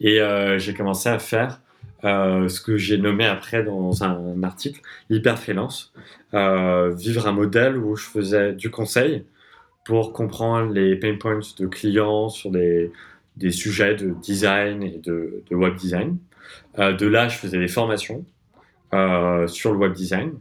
Et j'ai commencé à faire ce que j'ai nommé après dans un article l'hyper freelance, vivre un modèle où je faisais du conseil pour comprendre les pain points de clients sur des, des sujets de design et de, web design. de là, je faisais des formations sur le web design.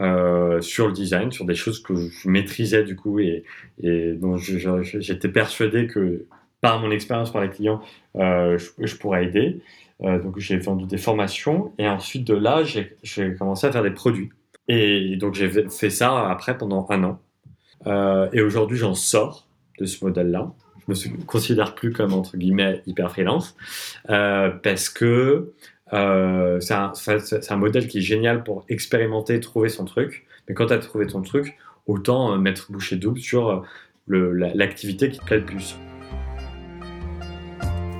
Euh, sur le design, sur des choses que je maîtrisais du coup et dont j'étais persuadé que par mon expérience par les clients, euh, je, pourrais aider. Euh, donc j'ai vendu des formations et ensuite de là, j'ai commencé à faire des produits. Et donc j'ai fait ça après pendant un an. Euh, et aujourd'hui, j'en sors de ce modèle-là. Je me considère plus comme entre guillemets hyper freelance euh, parce que c'est un, un, modèle qui est génial pour expérimenter, trouver son truc. Mais quand tu as trouvé ton truc, autant mettre bouchée double sur l'activité qui te plaît le plus.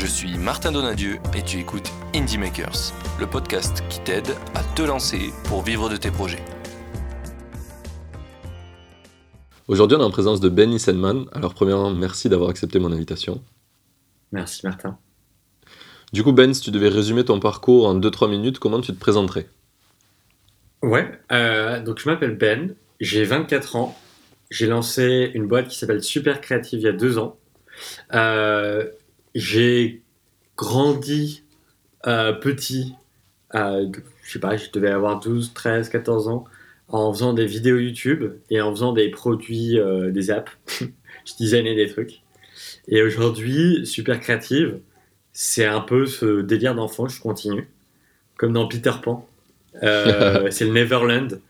Je suis Martin Donadieu et tu écoutes Indie Makers, le podcast qui t'aide à te lancer pour vivre de tes projets. Aujourd'hui, on est en présence de Ben Issenman. Alors, premièrement, merci d'avoir accepté mon invitation. Merci, Martin. Du coup, Ben, si tu devais résumer ton parcours en 2-3 minutes, comment tu te présenterais? Ouais, euh, donc je m'appelle Ben, j'ai 24 ans, j'ai lancé une boîte qui s'appelle Super Créative il y a deux ans. Euh, j'ai grandi euh, petit, je sais pas, je devais avoir 12, 13, 14 ans, en faisant des vidéos YouTube et en faisant des produits, des apps. je designais des trucs. Et aujourd'hui, Super Créative, c'est un peu ce délire d'enfant, je continue. Comme dans Peter Pan. Euh, c'est le Neverland.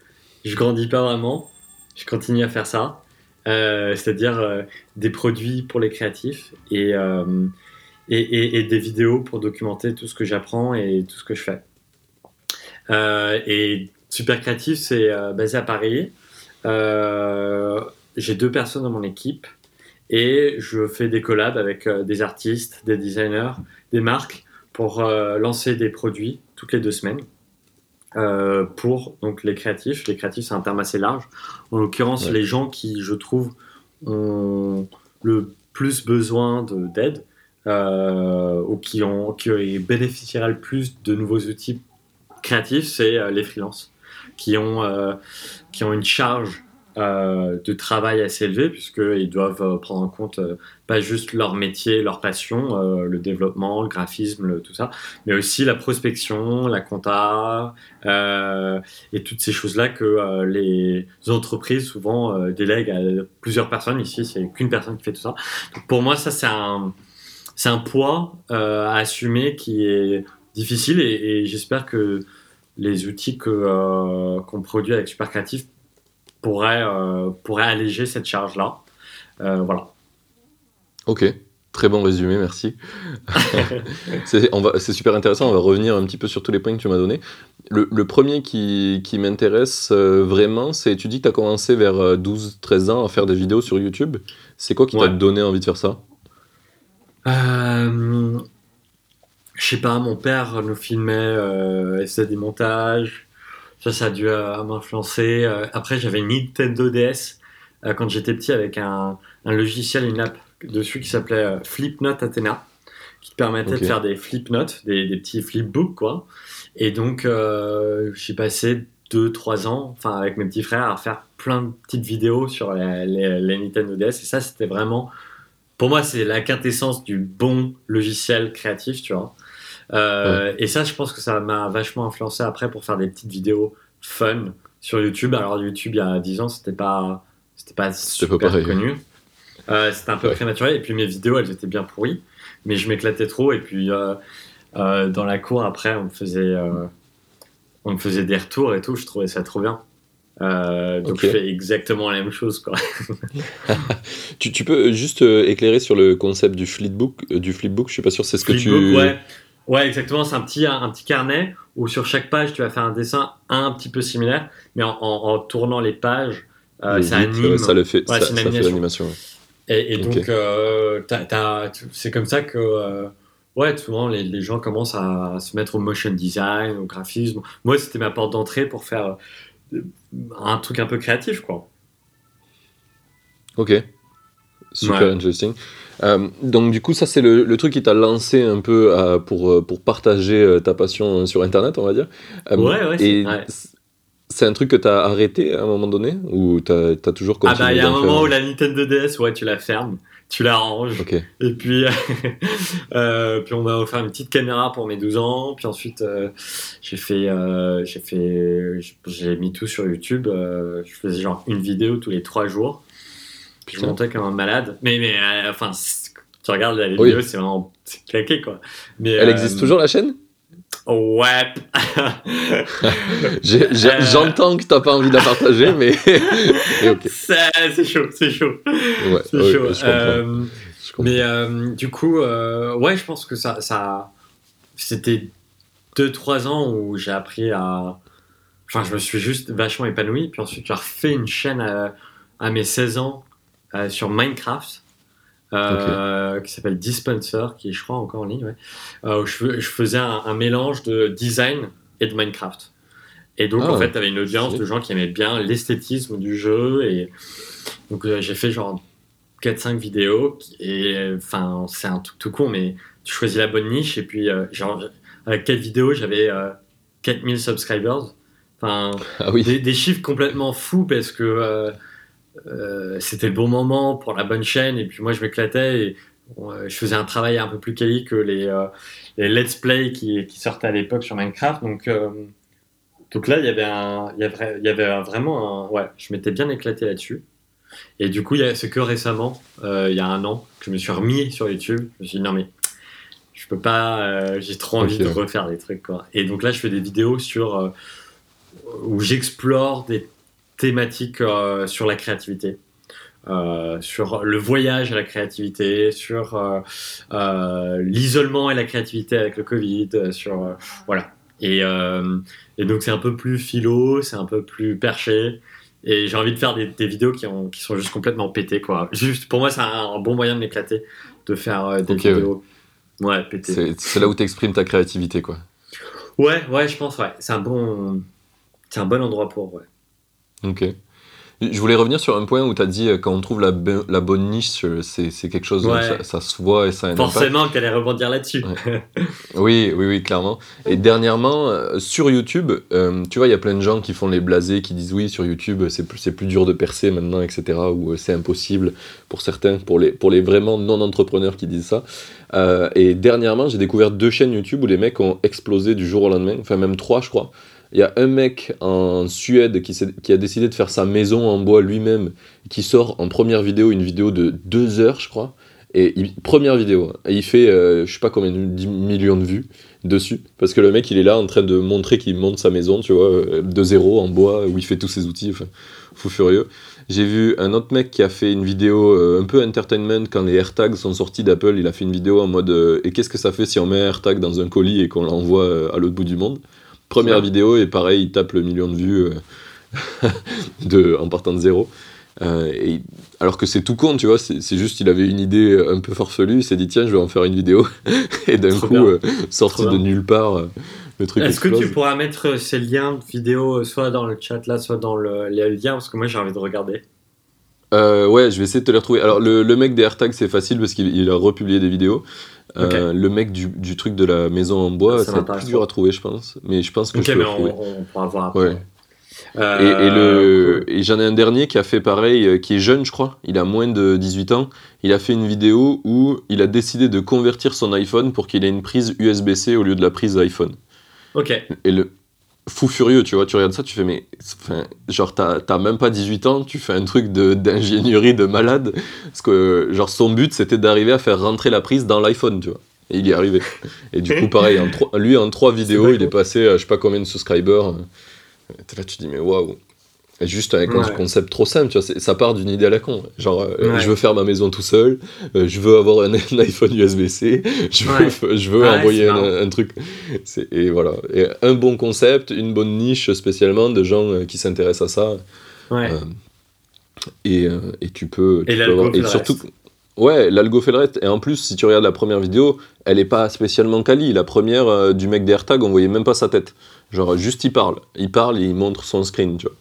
Je grandis pas vraiment. Je continue à faire ça. Euh, c'est-à-dire euh, des produits pour les créatifs et, et, et, des vidéos pour documenter tout ce que j'apprends et tout ce que je fais. et Super Créatif, c'est basé à Paris. J'ai deux personnes dans mon équipe et je fais des collabs avec des artistes, des designers, des marques pour lancer des produits toutes les deux semaines. Euh, pour donc les créatifs. Les créatifs, c'est un terme assez large. En l'occurrence, les gens qui, je trouve, ont le plus besoin d'aide euh, ou qui, ont, qui bénéficieraient le plus de nouveaux outils créatifs, c'est euh, les freelances qui ont, qui ont une charge euh, de travail assez élevé puisqu'ils doivent euh, prendre en compte euh, pas juste leur métier, leur passion, le développement, le graphisme, tout ça, mais aussi la prospection, la compta et toutes ces choses-là que les entreprises souvent délèguent à plusieurs personnes. Ici, c'est qu'une personne qui fait tout ça. pour moi, ça c'est un c'est un poids à assumer qui est difficile et, j'espère que les outils que qu'on produit avec Super euh, pourrait alléger cette charge-là. Euh, voilà. Ok, Très bon résumé, merci. c'est super intéressant, on va revenir un petit peu sur tous les points que tu m'as donnés. Le, premier qui, qui m'intéresse euh, vraiment, c'est tu dis que tu as commencé vers 12-13 ans à faire des vidéos sur YouTube. C'est quoi qui t'a donné envie de faire ça? Euh, Je sais pas, mon père nous filmait, euh, faisait des montages. Ça, ça a dû euh, m'influencer. Euh, après, j'avais une Nintendo DS quand j'étais petit avec un, un, logiciel, une app dessus qui s'appelait Flipnote Athena, qui te permettait de faire des flipnotes, des, des petits flipbooks, quoi. Et donc, j'ai passé 2-3 ans, enfin, avec mes petits frères, à faire plein de petites vidéos sur les, les, Nintendo DS. Et ça, c'était vraiment, pour moi, c'est la quintessence du bon logiciel créatif, tu vois. Euh, et ça, je pense que ça m'a vachement influencé après pour faire des petites vidéos fun sur YouTube. Alors YouTube, il y a 10 ans, c'était pas, c'était pas super connu. Euh, c'était un peu prématuré. Et puis mes vidéos, elles étaient bien pourries, mais je m'éclatais trop. Et puis euh, dans la cour, après, on me faisait, on me faisait des retours et tout. Je trouvais ça trop bien. Donc je fais exactement la même chose. Quoi. tu, tu, peux juste éclairer sur le concept du flipbook, du flipbook Je suis pas sûr c'est ce que tu. Ouais. Ouais, exactement. C'est un petit, un, petit carnet où sur chaque page, tu vas faire un dessin un petit peu similaire, mais en, tournant les pages, euh, ça anime. Ça le fait, ça, fait l'animation. Et, donc, euh, c'est comme ça que euh, ouais, souvent les, les, gens commencent à, se mettre au motion design, au graphisme. Moi, c'était ma porte d'entrée pour faire un truc un peu créatif, quoi. Ok. Super interesting. Euh, donc du coup, ça c'est le, le, truc qui t'a lancé un peu pour, euh, pour partager euh, ta passion sur Internet, on va dire. ouais, ouais. Et c'est un truc que t'as arrêté à un moment donné ou t'as as toujours continué Ah bah il y a un moment où la Nintendo DS, ouais, tu la fermes, tu la ranges. Et puis, puis on m'a offert une petite caméra pour mes 12 ans. Puis ensuite, j'ai fait, j'ai fait, j'ai mis tout sur YouTube. je faisais genre une vidéo tous les 3 jours je montais comme un malade. Mais, mais euh, enfin, tu regardes la vidéo, c'est vraiment claqué, quoi. Mais, Elle existe euh, toujours, la chaîne? Ouais. Euh, j'entends que t'as pas envie de la partager, mais. C'est chaud, c'est chaud. Ouais, c'est chaud. Je mais du coup, ouais, je pense que ça, ça c'était 2-3 ans où j'ai appris à. Enfin, je me suis juste vachement épanoui. Puis ensuite, j'ai refait une chaîne à, à mes 16 ans euh, sur Minecraft. Euh, qui s'appelle Dispenser, qui est, je crois, encore en ligne, ouais, euh, où je, je, faisais un, mélange de design et de Minecraft. Et donc, en ah, fait, tu avais une audience de gens qui aimaient bien l'esthétisme du jeu. Et donc, j'ai fait genre 4-5 vidéos. Et enfin, c'est un truc tout con, mais tu choisis la bonne niche. Et puis, genre, avec 4 vidéos, j'avais 4000 subscribers. Enfin, ah oui. des, des, chiffres complètement fous parce que euh, c'était le bon moment pour la bonne chaîne et puis moi je m'éclatais et euh, je faisais un travail un peu plus quali que les, euh, les let's play qui, qui sortaient à l'époque sur Minecraft. Donc donc là il y avait un il y avait, il y avait vraiment un, ouais je m'étais bien éclaté là-dessus. Et du coup c'est que récemment il y a un an que je me suis remis sur YouTube. Je me suis dit non mais je peux pas j'ai trop envie de refaire des trucs quoi. Et donc là je fais des vidéos sur où j'explore des thématique euh, sur la créativité. Euh, sur le voyage et la créativité, sur euh, l'isolement et la créativité avec le Covid, sur voilà. Et, et donc c'est un peu plus philo, c'est un peu plus perché. Et j'ai envie de faire des, des vidéos qui, ont, qui, sont juste complètement pétées, quoi. Juste, pour moi, c'est un, bon moyen de m'éclater, de faire des vidéos. Ouais, pétées. C'est là où tu exprimes ta créativité, quoi. Ouais, ouais, je pense, ouais. C'est un bon, c'est un bon endroit pour, ouais. Ok. Je voulais revenir sur un point où tu as dit euh, quand on trouve la, la bonne niche, euh, c'est quelque chose, ça, ça, se voit et ça a un Forcément qu'elle allait rebondir là-dessus. oui, oui, oui, clairement. Et dernièrement, euh, sur YouTube, tu vois, il y a plein de gens qui font les blasés, qui disent oui, sur YouTube, c'est plus, plus dur de percer maintenant, etc., ou c'est impossible pour certains, pour les, pour les vraiment non-entrepreneurs qui disent ça. et dernièrement, j'ai découvert deux chaînes YouTube où les mecs ont explosé du jour au lendemain, enfin même trois, je crois. Il y a un mec en Suède qui, a décidé de faire sa maison en bois lui-même, qui sort en première vidéo, une vidéo de deux heures, je crois. Et première vidéo, et il fait, euh, je sais pas combien, 10 millions de vues dessus. Parce que le mec, il est là en train de montrer qu'il monte sa maison, tu vois, euh, de zéro en bois, où il fait tous ses outils, enfin, fou furieux. J'ai vu un autre mec qui a fait une vidéo euh, un peu entertainment quand les AirTags sont sortis d'Apple. Il a fait une vidéo en mode Et qu'est-ce que ça fait si on met un AirTag dans un colis et qu'on l'envoie à l'autre bout du monde? Première vidéo, et pareil, il tape le million de vues euh, de, en partant de zéro. Euh, et, alors que c'est tout con, tu vois, c'est juste il avait une idée un peu farfelue, il s'est dit tiens, je vais en faire une vidéo, et d'un coup, euh, sorti de nulle part, le truc Est-ce que tu pourras mettre ces liens de vidéo soit dans le chat là, soit dans le, les liens, parce que moi j'ai envie de regarder ouais, je vais essayer de te les retrouver. Alors, le, le mec des AirTags, c'est facile parce qu'il a republié des vidéos. Euh, le mec du, du, truc de la maison en bois, c'est plus dur à trouver, je pense. Mais je pense que je peux mais on, pourra voir après. Euh, et, le, et j'en ai un dernier qui a fait pareil, euh, qui est jeune, je crois. Il a moins de 18 ans. Il a fait une vidéo où il a décidé de convertir son iPhone pour qu'il ait une prise USB-C au lieu de la prise iPhone. Ok. Et le, fou furieux, tu vois, tu regardes ça, tu fais, mais, genre, t'as même pas 18 ans, tu fais un truc d'ingénierie de, malade, parce que, genre, son but, c'était d'arriver à faire rentrer la prise dans l'iPhone, tu vois. Et il y est arrivé. Et du coup, pareil, en lui, en trois vidéos, il est passé à je sais pas combien de subscribers. Là, tu dis, mais waouh. Juste avec un concept trop simple, tu vois, ça part d'une idée à la con. Genre, euh, Ouais. je veux faire ma maison tout seul, euh, je veux avoir un, un iPhone USB-C, je veux, Ouais. je veux envoyer un, truc. Et voilà. Et un bon concept, une bonne niche spécialement de gens euh, qui s'intéressent à ça. Ouais. Euh, et, euh, et tu peux. tu Et peux avoir- et surtout, reste. ouais, l'algo fait le reste. Et en plus, si tu regardes la première vidéo, elle est pas spécialement quali. La première euh, du mec des AirTags, on voyait même pas sa tête. Genre, juste il parle. Il parle et il montre son screen, tu vois.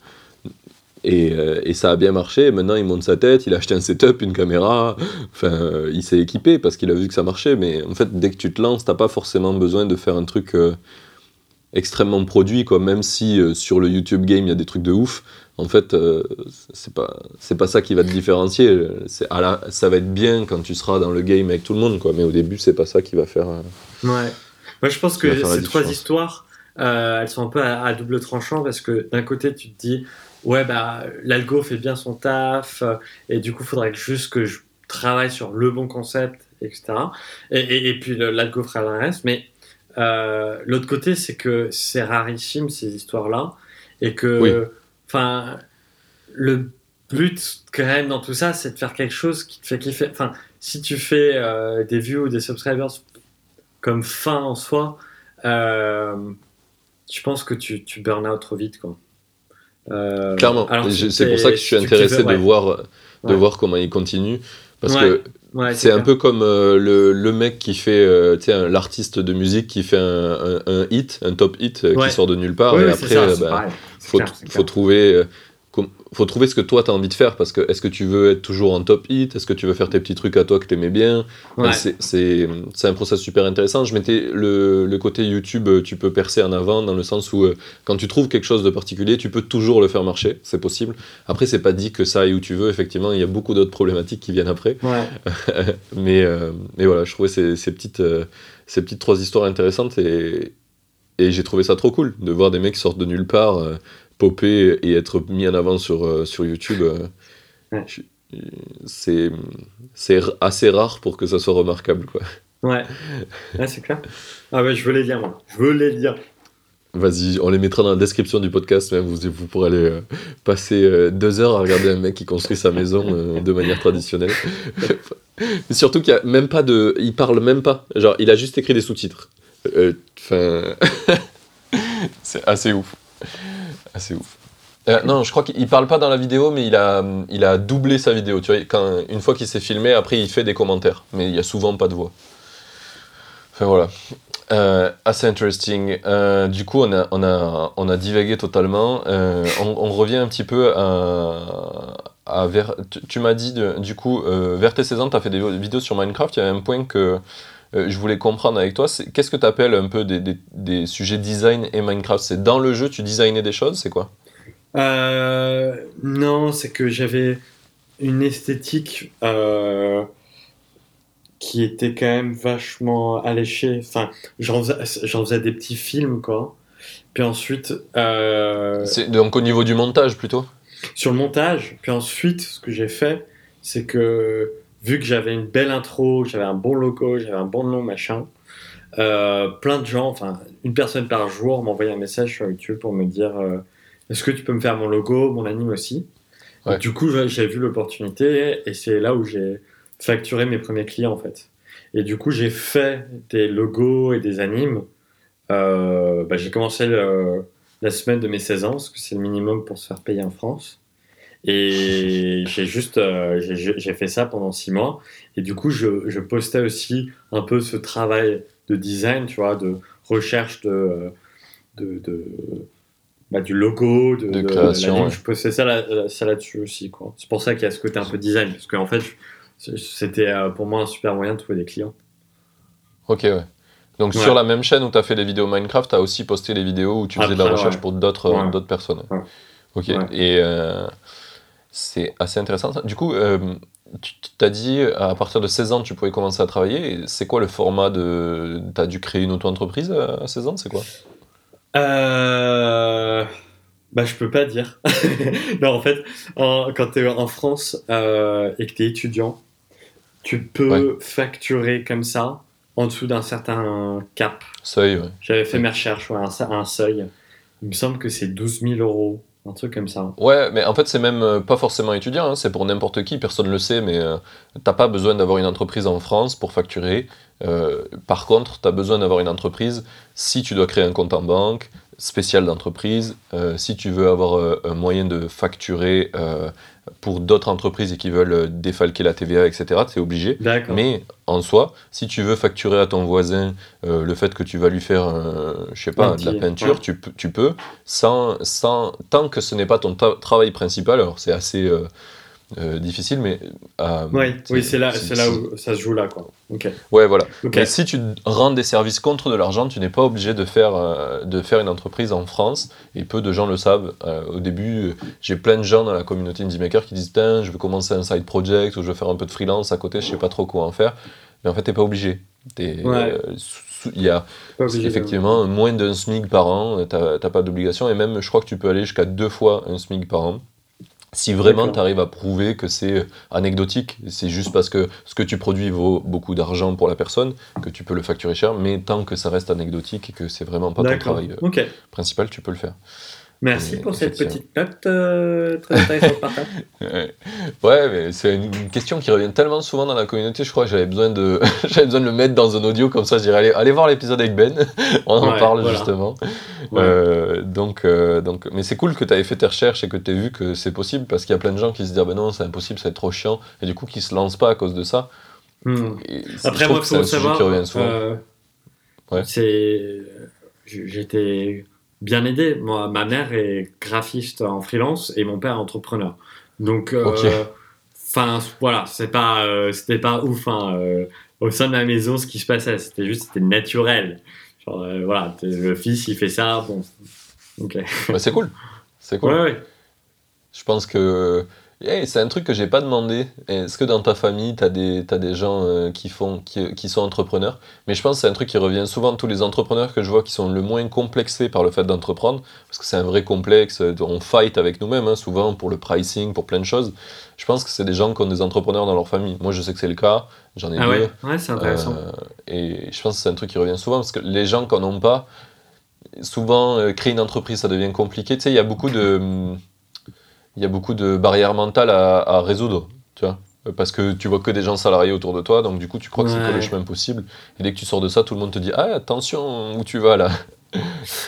Et, euh, et ça a bien marché. Maintenant, il monte sa tête, il a acheté un setup, une caméra. Enfin, euh, il s'est équipé parce qu'il a vu que ça marchait. Mais en fait, dès que tu te lances, t'as pas forcément besoin de faire un truc euh, extrêmement produit, quoi. Même si euh, sur le YouTube Game, il y a des trucs de ouf. En fait, euh, c'est pas c'est pas ça qui va te différencier. C'est à la, ça va être bien quand tu seras dans le game avec tout le monde, quoi. Mais au début, c'est pas ça qui va faire. Ouais. Moi, je pense que ces trois histoires, elles sont un peu à, à double tranchant parce que d'un côté, tu te dis, ouais, bah, l'algo fait bien son taf euh, et du coup, il faudrait juste que je travaille sur le bon concept, etc. Et, et- et puis l'algo fera le reste. Mais euh, l'autre côté, c'est que c'est rarissime ces histoires-là et que, Oui. le but quand même dans tout ça, c'est de faire quelque chose qui te fait kiffer. Enfin, si tu fais euh, des views ou des subscribers comme fin en soi, euh, je pense que tu, tu burn out trop vite. Quoi. Euh, Clairement. c'est pour ça que je suis intéressé de ouais. voir de Ouais. voir comment il continue. Parce Ouais, que Ouais, c'est un peu comme euh, le, le mec qui fait, euh, tu sais, l'artiste de musique qui fait un, un- un hit, un top hit euh, Ouais. qui sort de nulle part. Et oui, après, bah. C'est faut, clair, trouver euh, faut trouver ce que toi tu as envie de faire parce que est-ce que tu veux être toujours en top hit? Est-ce que tu veux faire tes petits trucs à toi que tu aimais bien? Ouais. c'est- un process super intéressant. Je mettais le, le côté YouTube euh, tu peux percer en avant dans le sens où euh, quand tu trouves quelque chose de particulier tu peux toujours le faire marcher. C'est possible. Après c'est pas dit que ça aille où tu veux. Effectivement il y a beaucoup d'autres problématiques qui viennent après. Ouais. mais, euh, mais voilà, je trouvais ces, ces petites, euh, ces petites trois histoires intéressantes et, et j'ai trouvé ça trop cool de voir des mecs qui sortent de nulle part, popper et être mis en avant sur, euh, sur YouTube. euh, Ouais. c'est assez rare pour que ça soit remarquable. Quoi. Ouais, ouais c'est clair. Ah ouais, je veux les lire, moi. Je veux les lire. Vas-y, on les mettra dans la description du podcast, même, vous, vous pourrez aller euh, passer euh, deux heures à regarder un mec qui construit sa maison euh, de manière traditionnelle. Surtout qu'il y a même pas de... Il parle même pas. Genre, il a juste écrit des sous-titres. Enfin... c'est assez ouf. Assez ouf. Euh, non, je crois qu'il parle pas dans la vidéo, mais il a, il a doublé sa vidéo. Tu vois, quand, une fois qu'il s'est filmé, après il fait des commentaires. Mais il y a souvent pas de voix. Enfin voilà. Euh, assez interesting. Euh, du coup, on a, on a, on a divagué totalement. On, revient un petit peu à. à tu m'as dit, du coup, vers tes 16 ans, tu as fait des vidéos sur Minecraft. Il y a un point que je voulais comprendre avec toi. Qu'est-ce que tu appelles un peu des, des, des sujets design et Minecraft? C'est dans le jeu, tu designais des choses C'est quoi? Euh, non, c'est que j'avais une esthétique euh, qui était quand même vachement alléchée. Enfin, j'en faisais, des petits films, quoi. Puis ensuite, euh, C'est donc au niveau du montage plutôt? sur le montage, puis ensuite, ce que j'ai fait, c'est que vu que j'avais une belle intro, j'avais un bon logo, j'avais un bon nom, machin, euh, plein de gens, enfin, une personne par jour m'envoyait un message sur YouTube pour me dire euh, Est-ce que tu peux me faire mon logo, mon anime aussi? Ouais. Du coup, j'ai j'ai vu l'opportunité et c'est là où j'ai facturé mes premiers clients en fait. Et du coup, j'ai fait des logos et des animes. Euh, bah, j'ai commencé le- la semaine de mes 16 ans, parce que c'est le minimum pour se faire payer en France. Et j'ai juste euh, j'ai- fait ça pendant 6 mois. Et du coup, je, je postais aussi un peu ce travail de design, tu vois, de recherche de, de, de- bah, du logo, de, création, ouais. Je postais ça, là- ça là-dessus aussi. quoi. C'est pour ça qu'il y a ce côté un peu design, parce qu'en fait, c'était euh, pour moi un super moyen de trouver des clients. Ok, ouais. Donc Ouais. sur la même chaîne où tu as fait des vidéos Minecraft, tu as aussi posté des vidéos où tu faisais de la recherche ouais. pour d'autres Ouais. d'autres personnes. Ouais. Ok, Ouais. et euh, c'est assez intéressant. ça. Du coup, euh, tu t'as dit à partir de 16 ans, tu pouvais commencer à travailler. C'est quoi le format de. Tu as dû créer une auto-entreprise à 16 ans C'est quoi? Euh... Bah, je peux pas dire. non, en fait, en- quand tu es en France euh, et que tu es étudiant, tu peux facturer comme ça en dessous d'un certain cap. Seuil, ouais. J'avais fait Ouais. mes recherches, ouais, un, un seuil. Il me semble que c'est 12 000 euros un truc comme ça. Ouais, mais en fait, c'est même euh, pas forcément étudiant, hein, c'est pour n'importe qui, personne ne le sait, mais euh, t'as pas besoin d'avoir une entreprise en France pour facturer. Euh, par contre, tu as besoin d'avoir une entreprise si tu dois créer un compte en banque spécial d'entreprise, si tu veux avoir un moyen de facturer pour d'autres entreprises et qui veulent euh, défalquer la TVA, etc., c'est obligé. Mais en soi, si tu veux facturer à ton voisin euh, le fait que tu vas lui faire, un- je sais pas, de la peinture, ouais. tu, peux- tu peux, sans, sans, tant que ce n'est pas ton travail principal. Alors c'est assez euh, euh, difficile, mais euh, Oui, oui, c'est là, c'est là où ça se joue là, quoi. Ok. Ouais, voilà. Ok. Mais si tu rends des services contre de l'argent, tu n'es pas obligé de faire, euh, de faire une entreprise en France. Et peu de gens le savent. Euh, au début, j'ai plein de gens dans la communauté Indie Maker qui disent Tiens, je veux commencer un side project ou je veux faire un peu de freelance à côté, je sais pas trop quoi en faire. Mais en fait, tu n'es pas obligé. Ouais. Il y a obligé effectivement moins d'un SMIC par an, tu n'as pas d'obligation. Et même, je crois que tu peux aller jusqu'à deux fois un SMIC par an. Si vraiment tu arrives à prouver que c'est anecdotique, c'est juste parce que ce que tu produis vaut beaucoup d'argent pour la personne, que tu peux le facturer cher, mais tant que ça reste anecdotique et que c'est vraiment pas ton travail euh, principal, tu peux le faire. Merci pour cette petite note euh, très intéressante partage. Ouais, mais c'est une une question qui revient tellement souvent dans la communauté, je crois que j'avais besoin de, j'avais besoin de le mettre dans un audio, comme ça je dirais allez, allez voir l'épisode avec Ben, on en Ouais, parle voilà. justement. Ouais. Euh, donc, euh, donc, mais c'est cool que tu avais fait tes recherches et que tu aies vu que c'est possible, parce qu'il y a plein de gens qui se disent ah ben non, c'est impossible, c'est trop chiant, et du coup qui se lancent pas à cause de ça. Hmm. Après, moi, faut un sujet savoir. qui revient souvent. euh, Ouais. C'est. J'étais bien aidé. Moi, ma mère est graphiste en freelance et mon père est entrepreneur. Donc, euh, enfin, voilà, c'est pas, euh, c'était pas ouf. hein, euh, au sein de la maison, ce qui se passait, c'était juste, c'était naturel. Genre, voilà, le fils, il fait ça, bon. Ok. Bah, c'est cool. C'est cool. Ouais, ouais. Je pense que Hey, c'est un truc que j'ai pas demandé. Est-ce que dans ta famille, tu as des, t'as des gens euh, qui, font, qui, qui sont entrepreneurs? Mais je pense que c'est un truc qui revient souvent. Tous les entrepreneurs que je vois qui sont le moins complexés par le fait d'entreprendre, parce que c'est un vrai complexe, euh, on fight avec nous-mêmes, hein, souvent pour le pricing, pour plein de choses. Je pense que c'est des gens qui ont des entrepreneurs dans leur famille. Moi, je sais que c'est le cas, j'en ai Ah deux. ouais, ouais c'est intéressant. Euh, et je pense que c'est un truc qui revient souvent parce que les gens qui n'en ont pas, souvent euh, créer une entreprise ça devient compliqué. Tu sais, il y a beaucoup de, il y a beaucoup de barrières mentales à, à résoudre, tu vois. Euh, Parce que tu vois que des gens salariés autour de toi, donc du coup tu crois que c'est que le chemin possible. Et dès que tu sors de ça, tout le monde te dit Ah, attention, où tu vas là?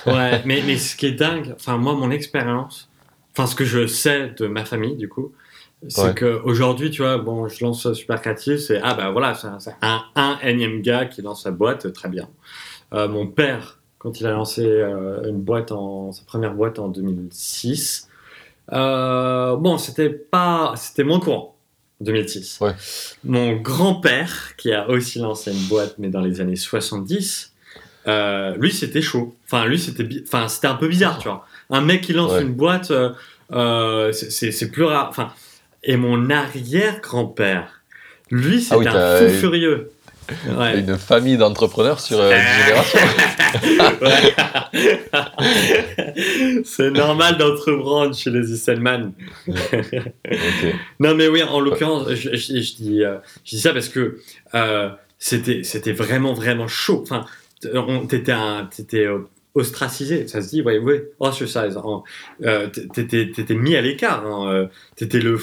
Ouais, mais, mais ce qui est dingue, enfin moi mon expérience, enfin ce que je sais de ma famille du coup, c'est Ouais. que aujourd'hui tu vois, bon je lance Super Créatif, c'est ah bah voilà, c'est un, un énième gars qui lance sa boîte, très bien. Euh, mon père, quand il a lancé euh, une boîte en sa première boîte en 2006, euh, bon c'était pas, c'était moins courant. 2006. Ouais. Mon grand-père, qui a aussi lancé une boîte, mais dans les années 70, euh, lui, c'était chaud. Enfin, lui, c'était bi- enfin, c'était un peu bizarre, tu vois. Un mec qui lance Ouais. une boîte, euh, euh, c'est- c'est c'est plus rare. Enfin, et mon arrière-grand-père, lui, c'était Ah oui, un fou furieux. Ouais. Une famille d'entrepreneurs sur euh, une génération. C'est normal d'entreprendre chez les Isselman. Non, mais oui, en l'occurrence, je, je- je dis, euh, je dis ça parce que euh, c'était c'était vraiment, vraiment chaud. Enfin, t'étais un- t'étais, euh, ostracisé, ça se dit, ouais, ouais, ostracized. En- euh, T'étais t'étais mis à l'écart. hein, T'étais le,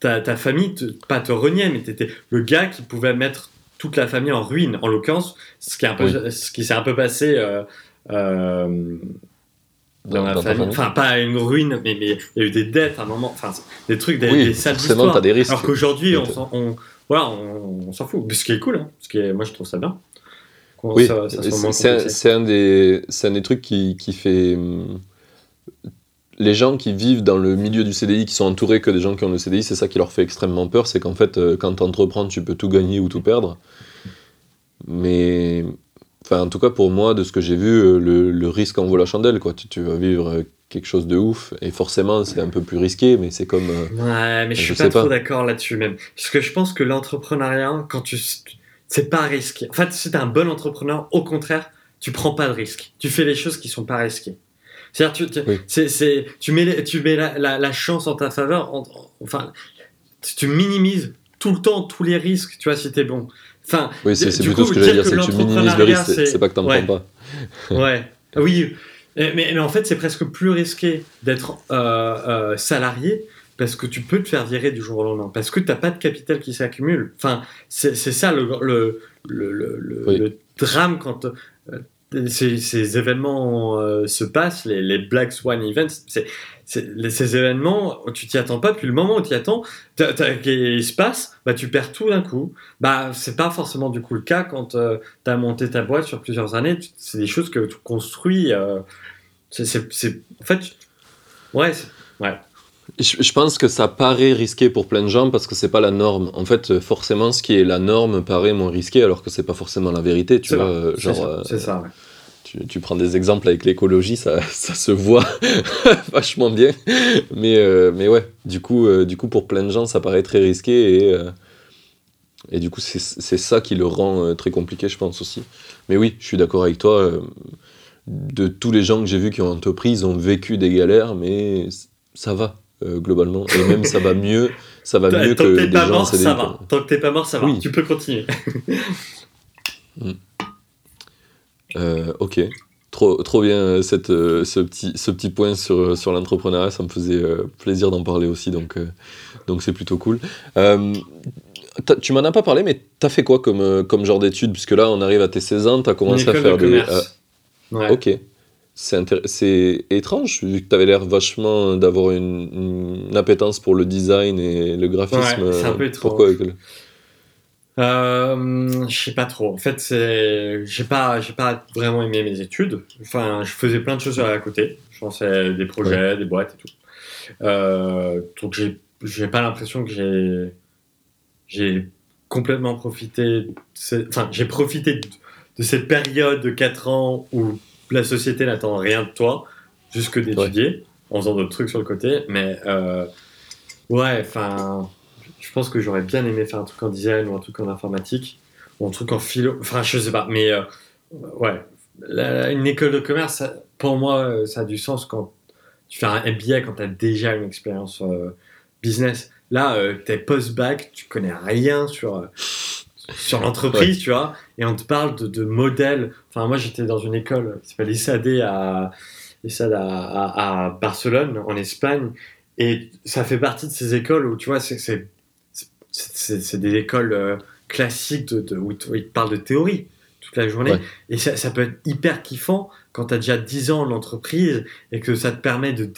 ta, ta famille, te- pas te reniait, mais t'étais le gars qui pouvait mettre toute la famille en ruine. En l'occurrence, ce qui est un peu, ce qui s'est un peu passé. euh, euh, dans, la dans famille. Enfin, pas une ruine, mais mais il y a eu des dettes à un moment. Enfin, des trucs, des, Oui, des sales histoires. des risques. Alors qu'aujourd'hui, on, s'en- on, voilà, on, on s'en fout. Ce qui est cool, hein. Ce qui est, moi, je trouve ça bien. Oui, c'est un, un des, c'est un des trucs qui, qui fait. hum, Les gens qui vivent dans le milieu du CDI, qui sont entourés que des gens qui ont le CDI, c'est ça qui leur fait extrêmement peur. C'est qu'en fait, euh, quand tu entreprends, tu peux tout gagner ou tout perdre. Mais. Enfin, en tout cas, pour moi, de ce que j'ai vu, euh, le, le risque en vaut la chandelle. Quoi. Tu, tu vas vivre euh, quelque chose de ouf. Et forcément, c'est un peu plus risqué, mais c'est comme. euh, Ouais, mais je Je suis pas trop d'accord là-dessus même. Parce que je pense que l'entrepreneuriat, quand tu. C'est pas risqué. En fait, si t'es un bon entrepreneur, au contraire, tu prends pas de risques. Tu fais les choses qui sont pas risquées. C'est-à-dire, tu, tu, Oui. c'est, c'est- tu mets, les- tu mets la, la, la chance en ta faveur. en- en- enfin, tu minimises tout le temps tous les risques, tu vois, si t'es bon. Enfin, Oui, c'est du c'est coup, plutôt ce que j'allais dire dire, que c'est que tu minimises le risque, c'est c'est pas que t'en ouais. prends pas. Ouais. Oui. Mais, mais en fait, c'est presque plus risqué d'être salarié parce que tu peux te faire virer du jour au lendemain, parce que tu n'as pas de capital qui s'accumule. Enfin, c'est ça le, le, le, le drame quand ces, événements euh, se passent, les, Black Swan Events, ces événements, tu t'y attends pas, puis le moment où tu t'y attends, il se passe, bah, tu perds tout d'un coup. Bah, c'est pas forcément du coup le cas quand euh, tu as monté ta boîte sur plusieurs années, c'est des choses que tu construis. Euh, en fait, ouais, ouais. Je, pense que ça paraît risqué pour plein de gens parce que c'est pas la norme. En fait, forcément, ce qui est la norme paraît moins risqué alors que c'est pas forcément la vérité. Tu vois, genre. C'est ça. Euh, tu, tu, prends des exemples avec l'écologie, ça, ça, se voit vachement bien. Mais, euh, mais ouais, du coup, euh, du coup, pour plein de gens, ça paraît très risqué et. et du coup, c'est ça qui le rend très compliqué, je pense aussi. Mais oui, je suis d'accord avec toi. de tous les gens que j'ai vus qui ont entrepris, ils ont vécu des galères, mais ça va euh, globalement. Et même ça va mieux, ça va mieux que, que des pas gens mort, ça va. Tant que t'es pas mort, ça va. Tu peux continuer. Hmm. euh, ok. Trop, trop bien euh, cette, euh, ce, petit, ce petit point sur, sur l'entrepreneuriat, ça me faisait plaisir d'en parler aussi, donc donc c'est plutôt cool. tu m'en as pas parlé, mais t'as fait quoi comme, comme genre d'études? Puisque là, on arrive à tes 16 ans, t'as commencé à faire de des. Ouais. Ok c'est étrange, vu que tu avais l'air vachement d'avoir une, appétence pour le design et le graphisme. Ouais, c'est un peu étrange. Pourquoi euh, je sais pas trop. En fait, j'ai pas, j'ai pas vraiment aimé mes études. Enfin, je faisais plein de choses à côté. Je pensais des projets, des boîtes et tout. Euh, donc, j'ai, j'ai pas l'impression que j'ai, j'ai complètement profité. Enfin, j'ai profité de, de cette période de 4 ans où la société n'attend rien de toi, juste que d'étudier, en faisant d'autres trucs sur le côté. Mais euh, ouais, enfin, je pense que j'aurais bien aimé faire un truc en design ou un truc en informatique, ou un truc en philo. Enfin, je sais pas, mais euh, ouais, une école de commerce, pour moi, ça a du sens quand tu fais un MBA quand tu as déjà une expérience euh, business. Là, tu es post-bac, tu connais rien sur sur l'entreprise, tu vois, et on te parle de, de modèles. Enfin, moi, j'étais dans une école qui s'appelle ISAD à, à, Barcelone, en Espagne, et ça fait partie de ces écoles où, tu vois, c'est des écoles euh, classiques de, où, ils te parlent de théorie toute la journée, et ça, ça peut être hyper kiffant quand tu as déjà 10 ans en entreprise et que ça te permet de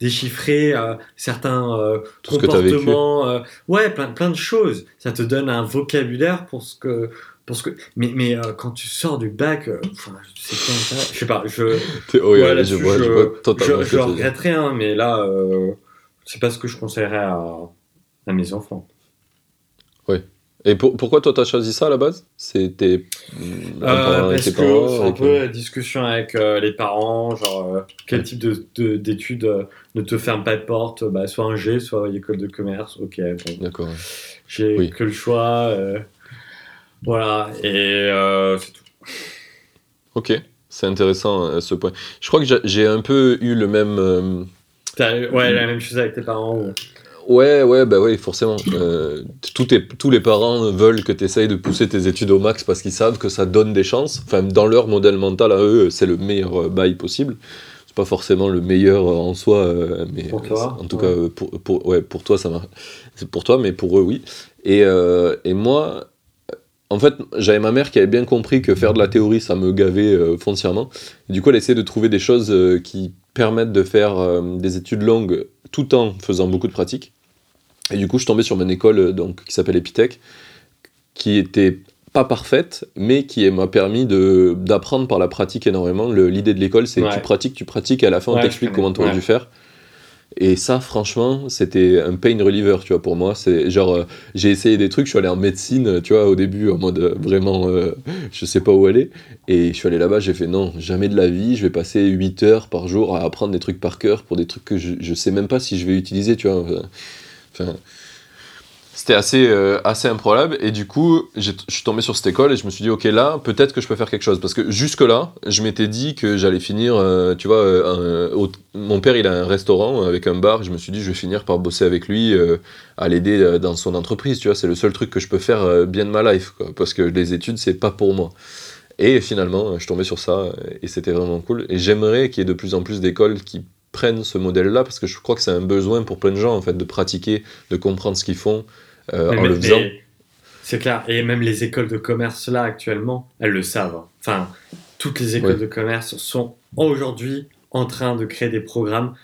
déchiffrer euh, certains euh, comportements, euh, ouais, plein, plein de choses. Ça te donne un vocabulaire pour ce que. Pour ce que... Mais, mais quand tu sors du bac, c'est quoi Je sais pas, je. oui, je, je, vois, je, je, regrette rien, mais là, c'est pas ce que je conseillerais à, à mes enfants. Oui. Et pourquoi toi, tu as choisi ça à la base? C'était euh, parce que c'est un peu la discussion avec euh, les parents, genre euh, quel type d'études de, ne te ferme pas de porte, bah, soit un G, soit école de commerce. Ok, d'accord. J'ai que le choix. voilà, et c'est tout. Ok, c'est intéressant ce point. Je crois que j'ai un peu eu le même. ouais, la même chose avec tes parents. Ouais, ouais, bah oui, forcément. Euh, tous les parents veulent que tu essayes de pousser tes études au max parce qu'ils savent que ça donne des chances. Enfin, dans leur modèle mental à eux, c'est le meilleur euh, bail possible. C'est pas forcément le meilleur euh, en soi, mais pour toi, en tout cas, pour, pour, ouais, pour toi, ça marche. C'est pour toi, mais pour eux, oui. Et, et moi, en fait, j'avais ma mère qui avait bien compris que faire de la théorie, ça me gavait foncièrement. du coup, elle essayait de trouver des choses qui permettent de faire des études longues tout en faisant beaucoup de pratiques. Et du coup, je tombais sur mon école euh, donc, qui s'appelle Epitech, qui était pas parfaite, mais qui m'a permis d'apprendre par la pratique énormément. L'idée de l'école, c'est tu pratiques, tu pratiques, et à la fin, on t'explique comment tu aurais dû faire. Et ça, franchement, c'était un pain reliever, tu vois, pour moi. C'est genre, euh, j'ai essayé des trucs, je suis allé en médecine, tu vois, au début, en mode euh, vraiment, je sais pas où aller. Et je suis allé là-bas, j'ai fait non, jamais de la vie, je vais passer 8 heures par jour à apprendre des trucs par cœur pour des trucs que je, je sais même pas si je vais utiliser, tu vois c'était assez, euh, assez improbable. Et du coup, je suis tombé sur cette école et je me suis dit, ok, là, peut-être que je peux faire quelque chose. Parce que jusque-là, je m'étais dit que j'allais finir, euh, tu vois, euh, mon père, il a un restaurant avec un bar. Je me suis dit, je vais finir par bosser avec lui, à l'aider dans son entreprise. Tu vois, c'est le seul truc que je peux faire bien de ma life. Parce que les études, c'est pas pour moi. Et finalement, je tombais sur ça et c'était vraiment cool. Et j'aimerais qu'il y ait de plus en plus d'écoles qui prennent ce modèle-là parce que je crois que c'est un besoin pour plein de gens en fait de pratiquer, de comprendre ce qu'ils font euh, en le faisant. C'est clair. Et même les écoles de commerce là actuellement, elles le savent. Enfin, toutes les écoles de commerce sont aujourd'hui en train de créer des programmes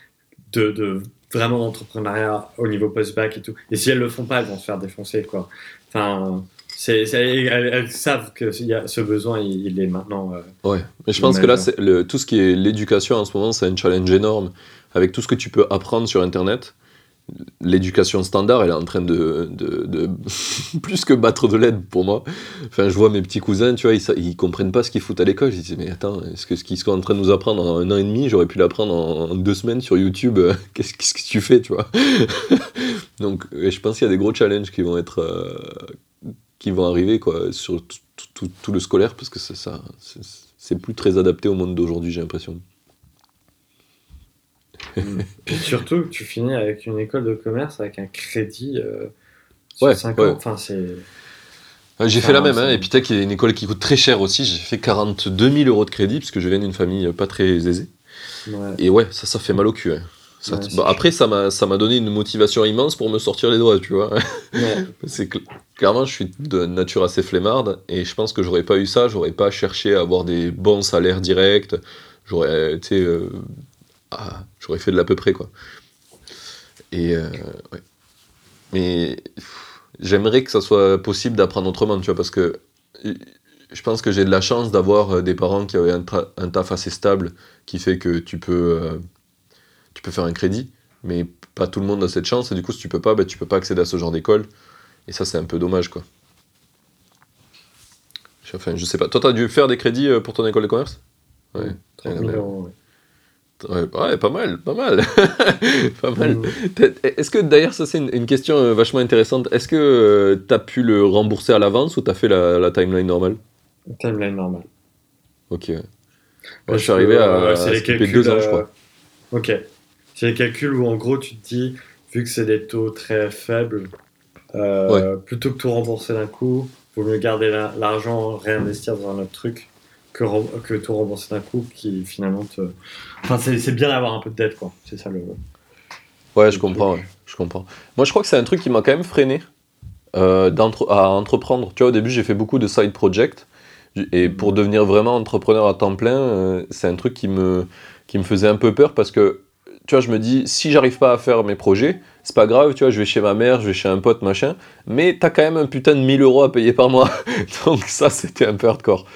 de, de vraiment d'entrepreneuriat au niveau post-bac et tout. Et si elles le font pas, elles vont se faire défoncer quoi. Enfin, elles, savent que y a ce besoin, il, est maintenant. Euh, ouais, mais je pense que là, le, tout ce qui est l'éducation en ce moment, c'est un challenge énorme. Avec tout ce que tu peux apprendre sur Internet, l'éducation standard, elle est en train de, de, plus que battre de l'aide pour moi. Enfin, je vois mes petits cousins, tu vois, ils, ils comprennent pas ce qu'ils foutent à l'école. Je dis, mais attends, est-ce que ce qu'ils sont en train de nous apprendre en un an et demi, j'aurais pu l'apprendre en, deux semaines sur YouTube Qu'est-ce que tu fais, tu vois? Donc, je pense qu'il y a des gros challenges qui vont être. Euh, qui vont arriver quoi, sur tout, le scolaire, parce que c'est ça, c'est plus très adapté au monde d'aujourd'hui, j'ai l'impression. Hmm. surtout, tu finis avec une école de commerce avec un crédit euh, sur ouais, 5 ans. Enfin, c'est. J'ai fait la même, hein, puis y a une école qui coûte très cher aussi. J'ai fait 42 000 euros de crédit, parce que je viens d'une famille pas très aisée. Et ouais, ça, ça fait mal au cul. Hein. Bah, après, ça m'a donné une motivation immense pour me sortir les doigts, tu vois. c'est clairement, je suis de nature assez flemmarde et je pense que j'aurais pas eu ça, j'aurais pas cherché à avoir des bons salaires directs, j'aurais été, euh, ah, j'aurais fait de l'à peu près quoi. Et euh, mais j'aimerais que ça soit possible d'apprendre autrement, tu vois, parce que je pense que j'ai de la chance d'avoir euh, des parents qui avaient un, un, taf assez stable qui fait que tu peux tu peux faire un crédit, mais pas tout le monde a cette chance, et du coup, si tu peux pas, bah, tu peux pas accéder à ce genre d'école. Et ça, c'est un peu dommage, quoi. Enfin, je sais pas. Toi, t'as dû faire des crédits euh, pour ton école de commerce? Ouais. 30 000 ouais. ouais. pas mal, pas mal. pas mal. Est-ce que d'ailleurs, ça c'est une, question euh, vachement intéressante. Est-ce que euh, tu as pu le rembourser à l'avance ou tu as fait la, timeline normale? Timeline normale. Ok. Moi, je suis arrivé à, à deux ans, je crois. Ok. C'est des calculs où en gros tu te dis, vu que c'est des taux très faibles, euh, plutôt que tout rembourser d'un coup, vaut mieux garder l'argent, réinvestir dans un autre truc que, que tout rembourser d'un coup qui finalement te. Enfin, c'est bien d'avoir un peu de dette, quoi. C'est ça le. Ouais, je comprends, je comprends. Moi, je crois que c'est un truc qui m'a quand même freiné euh, à entreprendre. Tu vois, au début, j'ai fait beaucoup de side projects. Et pour devenir vraiment entrepreneur à temps plein, euh, c'est un truc qui me, qui me faisait un peu peur parce que tu vois, je me dis, si j'arrive pas à faire mes projets, c'est pas grave, tu vois, je vais chez ma mère, je vais chez un pote, machin, mais t'as quand même un putain de 1000 euros à payer par mois. Donc ça, c'était un peu hardcore.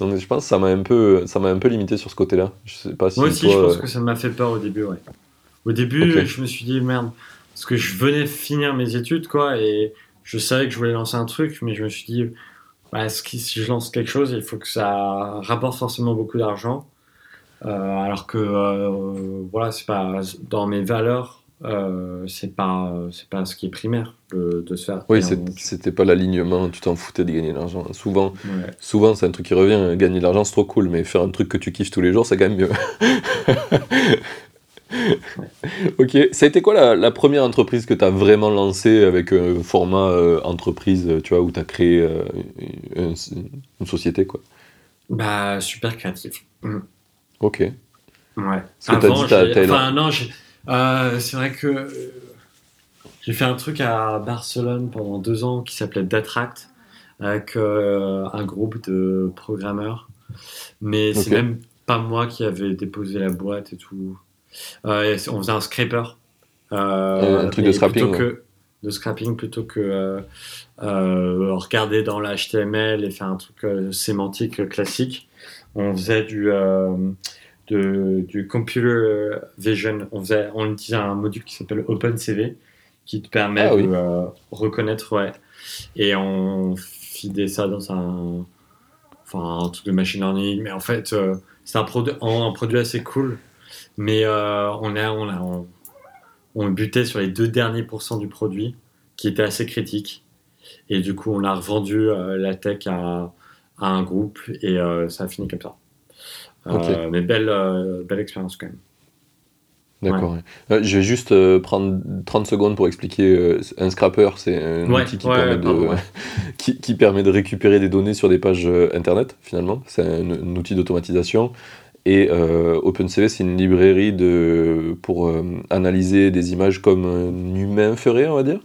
Donc je pense que ça m'a un peu, ça m'a un peu limité sur ce côté-là. Je sais pas si Moi aussi, je pense euh, que ça m'a fait peur au début, ouais. Au début, je me suis dit, merde, parce que je venais finir mes études, quoi, et je savais que je voulais lancer un truc, mais je me suis dit, bah, si je lance quelque chose, il faut que ça rapporte forcément beaucoup d'argent. Euh, alors que euh, voilà, c'est pas dans mes valeurs, euh, c'est pas c'est pas ce qui est primaire de, de se faire. Oui, c'était pas l'alignement, tu t'en foutais de gagner de l'argent. Souvent, souvent c'est un truc qui revient. Gagner de l'argent, c'est trop cool, mais faire un truc que tu kiffes tous les jours, ça gagne mieux. ok, ça a été quoi la, la première entreprise que tu as vraiment lancée avec un format entreprise, tu vois, où tu as créé une, une, société quoi? Bah, super créatif. Mm. Ok. Ouais. Avant, enfin, non, euh, c'est vrai que euh, j'ai fait un truc à Barcelone pendant deux ans qui s'appelait Datract avec euh, un groupe de programmeurs. Mais c'est même pas moi qui avais déposé la boîte et tout. on faisait un scraper. un truc de scrapping. Que, de scrapping plutôt que regarder dans l'HTML et faire un truc sémantique classique on faisait du, euh, du computer vision. On, faisait, on utilisait un module qui s'appelle OpenCV qui te permet ah de euh, reconnaître, ouais. Et on fidait ça dans un, enfin, un truc de machine learning. Mais en fait, euh, c'est un, produit, un produit assez cool. Mais on, a, on, a, on, on, butait sur les deux derniers pourcents du produit qui était assez critique. Et du coup, on a revendu la tech à, à un groupe et euh, ça a fini comme ça. Euh, mais belle, euh, belle expérience quand même. D'accord. ouais. Je vais juste euh, prendre 30 secondes pour expliquer. euh, un scrapper, c'est un Ouais, outil qui, permet de, pardon, ouais. qui, qui permet de récupérer des données sur des pages euh, internet, finalement. C'est un, un outil d'automatisation. Et OpenCV, c'est une librairie de, pour analyser des images comme un humain ferait, on va dire.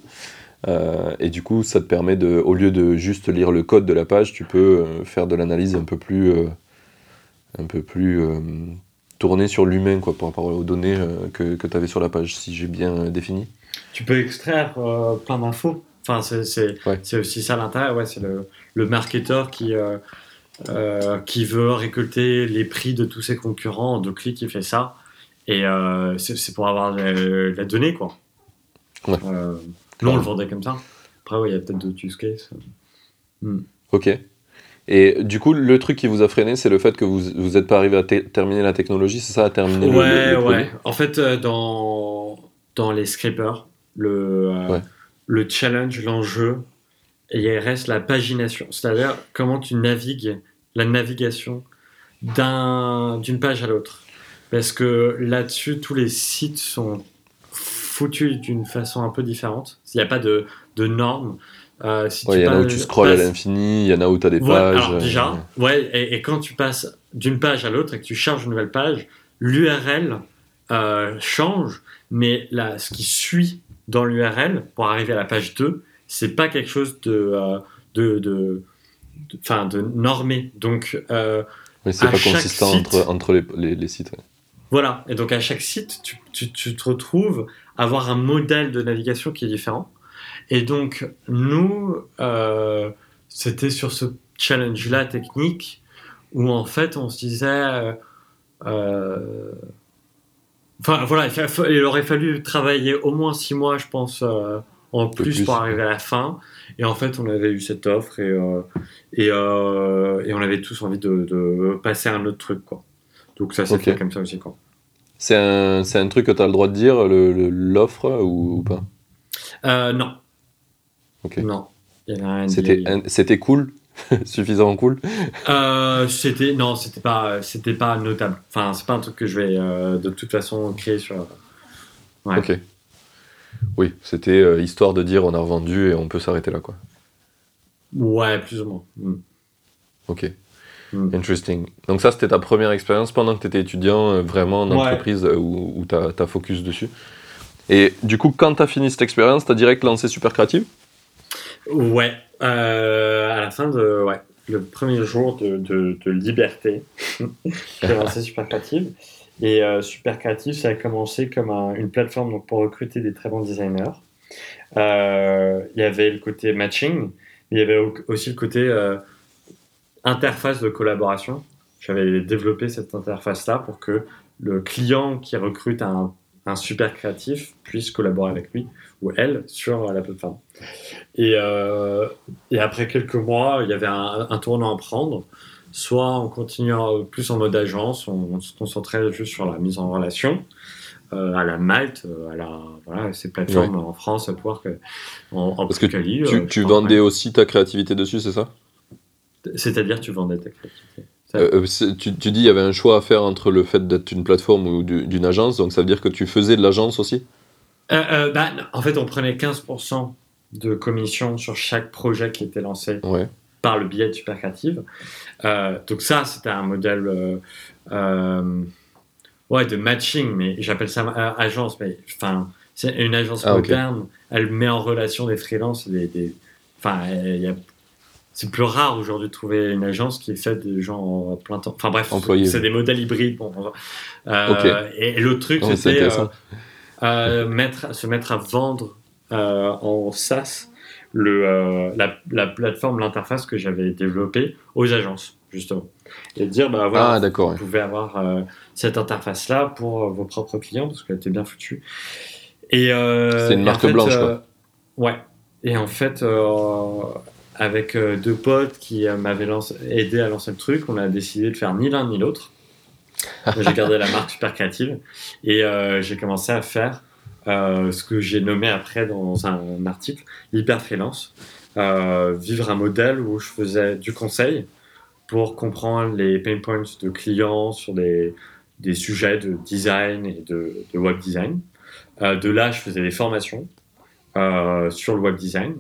Euh, et du coup, ça te permet de, au lieu de juste lire le code de la page, tu peux euh, faire de l'analyse un peu plus, euh, un peu plus euh, tournée sur l'humain, quoi, par rapport aux données que, que tu avais sur la page, si j'ai bien défini. Tu peux extraire plein d'infos. Enfin, c'est c'est- Ouais. c'est aussi ça l'intérêt. Ouais, c'est le, le marketeur qui, qui veut récolter les prix de tous ses concurrents en deux clics, il fait ça. Et c'est c'est pour avoir la, la donnée, quoi. Ouais. Nous, on le vendait comme ça. Après, ouais, il y a peut-être d'autres use cases. Ok. Et du coup, le truc qui vous a freiné, c'est le fait que vous vous n'êtes pas arrivé à te- terminer la technologie, c'est ça, à terminer le- le, Ouais, le produit ouais. En fait, euh, dans, dans les scrapers, le, euh, Ouais. le challenge, l'enjeu, il reste la pagination. C'est-à-dire comment tu navigues, la navigation d'un- d'une page à l'autre. Parce que là-dessus, tous les sites sont foutus d'une façon un peu différente. Il n'y a pas de, de normes. Euh, si Ouais, il y en a où tu scrolles à l'infini, il y en a où tu as des Ouais, pages. alors euh, déjà, ouais, et, et quand tu passes d'une page à l'autre et que tu charges une nouvelle page, l'URL euh, change, mais là, ce qui suit dans l'URL pour arriver à la page 2, c'est pas quelque chose de, euh, de, de, de, de normé. Donc, Oui, c'est pas consistant site- entre, entre les, les, les sites. ouais. Voilà. Et donc, à chaque site, tu, tu, tu te retrouves à avoir un modèle de navigation qui est différent. Et donc, nous, euh, c'était sur ce challenge-là technique où, en fait, on se disait. euh, euh, Enfin, voilà, il, aurait fallu travailler au moins six mois, je pense, en plus, plus, pour arriver à la fin. Et en fait, on avait eu cette offre et, euh, et, euh, et on avait tous envie de, de passer à un autre truc, quoi. Donc, ça s'est Ok. fait comme ça aussi, quoi. C'est un, c'est un truc que tu as le droit de dire, le- le- l'offre, ou, ou pas? Euh, non. Non. Il y avait un C'était NDA. un- c'était cool? Suffisamment cool? Euh, c'était non, c'était pas, c'était pas notable. Enfin, c'est pas un truc que je vais euh, de toute façon créer sur. Ouais. Ok. Oui, c'était euh, histoire de dire on a revendu et on peut s'arrêter là, quoi. Ouais, plus ou moins. Mm. Ok. Mm. Interesting. Donc ça, c'était ta première expérience pendant que tu étais étudiant, euh, vraiment en Ouais. entreprise euh, où, où tu as, focus dessus. Et du coup, quand tu as fini cette expérience, tu as direct lancé Super Creative? Ouais. euh, à la fin de, ouais, le premier jour de, de, de liberté, j'ai lancé Super Creative. Et euh, Super Creative, ça a commencé comme un- une plateforme donc, pour recruter des très bons designers. Euh, Il y avait le côté matching, mais il y avait au- aussi le côté euh, interface de collaboration. J'avais développé cette interface-là pour que le client qui recrute un, un super créatif puisse collaborer avec lui ou elle sur la plateforme. Et, euh, et après quelques mois, il y avait un, un tournant à prendre. Soit on continuait plus en mode agence, on, on se concentrait juste sur la mise en relation, euh, à la Malte, euh, à la, voilà, ces plateformes en France, à pouvoir que, en, en Parce que Tu, vendais ouais. aussi ta créativité dessus, c'est ça? C'est-à-dire tu vendais ta créativité. Ça- Euh, euh, tu, tu dis il y avait un choix à faire entre le fait d'être une plateforme ou du- d'une agence, donc ça veut dire que tu faisais de l'agence aussi? Euh, euh, bah, en fait, on prenait 15% de commission sur chaque projet qui était lancé Ouais. par le biais de Super Creative. Donc ça, c'était un modèle ouais, de matching, mais j'appelle ça agence. Mais enfin, c'est une agence Ah, moderne. Elle met en relation des freelances. et Des, des, enfin, il y a- c'est plus rare aujourd'hui de trouver une agence qui est faite de gens en plein temps. Enfin bref, c'est des modèles hybrides. Bon, euh. Et, et l'autre truc, c'était euh, mettre, se mettre à vendre euh, en SaaS le, euh, la, la plateforme, l'interface que j'avais développée aux agences, justement. Et dire, bah voilà, Ah, d'accord. vous ouais. pouvez avoir euh, cette interface-là pour euh, vos propres clients, parce qu'elle était bien foutue. Et, euh, C'est une en marque fait, blanche, euh, Ouais. Et en fait, euh, avec euh, deux potes qui euh, m'avaient aidé à lancer le truc, on a décidé de faire ni l'un ni l'autre. j'ai gardé la marque super créative et euh, j'ai commencé à faire ce que j'ai nommé après dans un article l'hyper freelance vivre un modèle où je faisais du conseil pour comprendre les pain points de clients sur des, des sujets de design et de, de web design. de là, je faisais des formations sur le web design.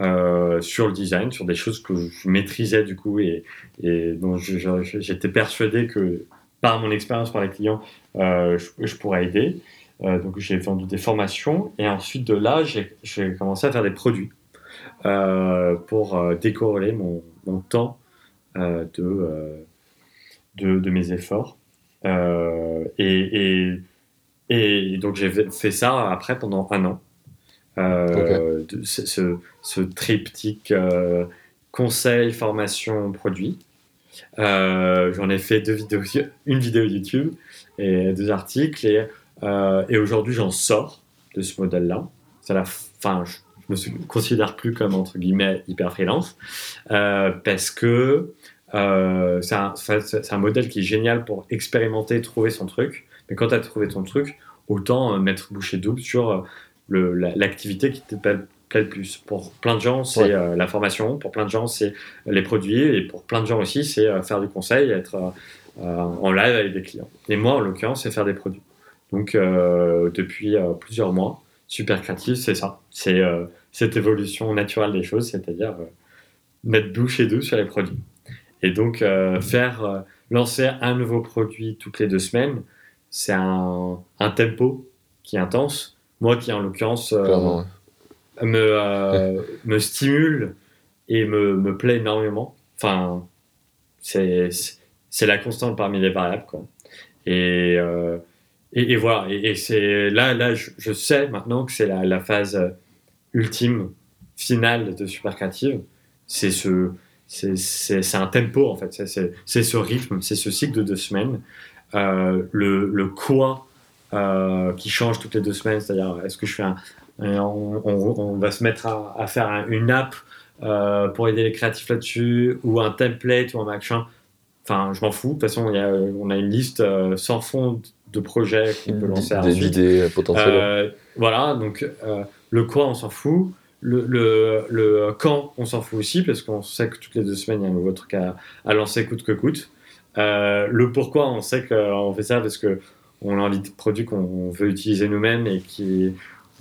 Sur le design, sur des choses que je maîtrisais du coup et, et dont j'étais persuadé que par mon expérience par les clients, je, je, pourrais aider. Euh, donc j'ai vendu des formations et ensuite de là, j'ai commencé à faire des produits euh, pour euh, décorréler mon, mon temps de, de, mes efforts. Et, et, et, donc j'ai fait ça après pendant un an. Ce, ce, triptyque conseil, formation, produit. J'en ai fait deux vidéos, une vidéo YouTube et deux articles. Et euh, et aujourd'hui, j'en sors de ce modèle-là. C'est la fin, je, me considère plus comme entre guillemets hyper freelance euh, parce que euh, c'est un, un, modèle qui est génial pour expérimenter, trouver son truc. Mais quand tu as trouvé ton truc, autant mettre bouchée double sur l'activité qui te plaît, le plus. Pour plein de gens, c'est la formation. Pour plein de gens, c'est les produits. Et pour plein de gens aussi, c'est faire du conseil, être en live avec des clients. Et moi, en l'occurrence, c'est faire des produits. Donc, euh, depuis euh, plusieurs mois, Super Créatif, c'est ça. C'est euh, cette évolution naturelle des choses, c'est-à-dire mettre douche et douce sur les produits. Et donc, faire lancer un nouveau produit toutes les deux semaines, c'est un, un, tempo qui est intense. Moi qui, en l'occurrence, me, me stimule et me, me plaît énormément. Enfin, c'est la constante parmi les variables. Quoi. Et, et, voilà, et, c'est là, là je, sais maintenant que c'est la, la, phase euh, ultime, finale de Super Creative. C'est ce, c'est un tempo en fait, c'est ce rythme, c'est ce cycle de deux semaines. Euh, le, le, quoi euh, qui change toutes les deux semaines, c'est-à-dire est-ce que je fais un, on, on, va se mettre à, à faire une app euh, pour aider les créatifs là-dessus, ou un template ou un machin. Enfin, je m'en fous. De toute façon, y a, on a une liste euh, sans fond de projets qu'on peut lancer Des idées potentielles. Voilà, donc le quoi, on s'en fout. Le, le, le, quand, on s'en fout aussi, parce qu'on sait que toutes les deux semaines, il y a un nouveau truc à, à lancer coûte que coûte. Euh, le pourquoi, on sait qu'on fait ça parce qu'on a envie de produits qu'on veut utiliser nous-mêmes et qui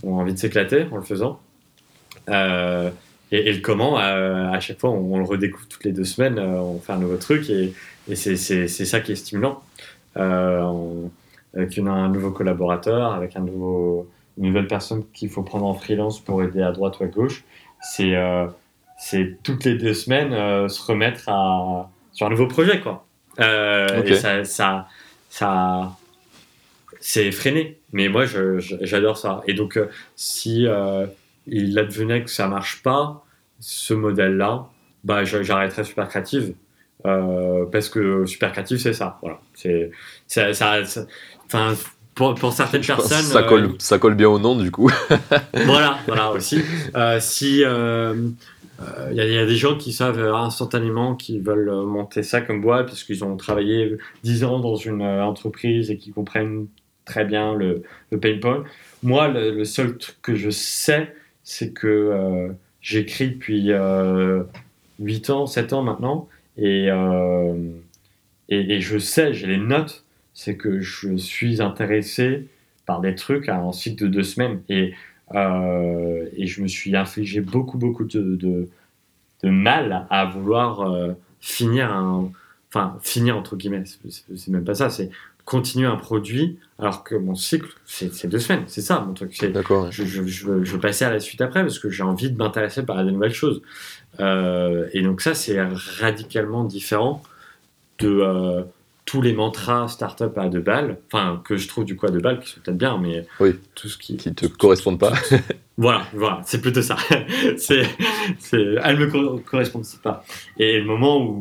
ont envie de s'éclater en le faisant. et, et, le comment, à chaque fois, on, le redécouvre toutes les deux semaines, on fait un nouveau truc et, et c'est ça qui est stimulant. On, avec un nouveau collaborateur, avec un nouveau, une nouvelle personne qu'il faut prendre en freelance pour aider à droite ou à gauche. C'est euh, toutes les deux semaines euh, se remettre à, sur un nouveau projet. Quoi. Euh, et ça, ça, ça c'est freiné. Mais moi, j'adore ça. Et donc, si il advenait que ça marche pas, ce modèle-là, bah, j'arrêterais super créative. parce que super créative, c'est ça. Voilà. C'est ça, ça, pour, pour, certaines personnes. Ça colle, euh, ça colle bien au nom, du coup. voilà, voilà aussi. Euh, si il euh, y, y, a des gens qui savent instantanément qu'ils veulent monter ça comme boîte parce qu'ils ont travaillé 10 ans dans une entreprise et qu'ils comprennent très bien le, le pain point. Moi, le, seul truc que je sais, c'est que j'écris depuis 8 ans, 7 ans maintenant, et, et, et je sais, j'ai les notes c'est que je suis intéressé par des trucs à un cycle de deux semaines et, euh, et je me suis infligé beaucoup, beaucoup de, de, mal à vouloir euh, finir un. Enfin, finir entre guillemets, c'est même pas ça, c'est continuer un produit alors que mon cycle, c'est deux semaines, c'est ça mon truc. D'accord. Je, je, je, veux passer à la suite après parce que j'ai envie de m'intéresser par des nouvelles choses. Euh, et donc, ça, c'est radicalement différent de tous les mantras startup à deux balles, enfin que je trouve du coup à deux balles, qui sont peut-être bien, mais oui, tout ce qui qui te correspondent pas. voilà, voilà, c'est plutôt ça. c'est, elles me correspondent pas. Et le moment où,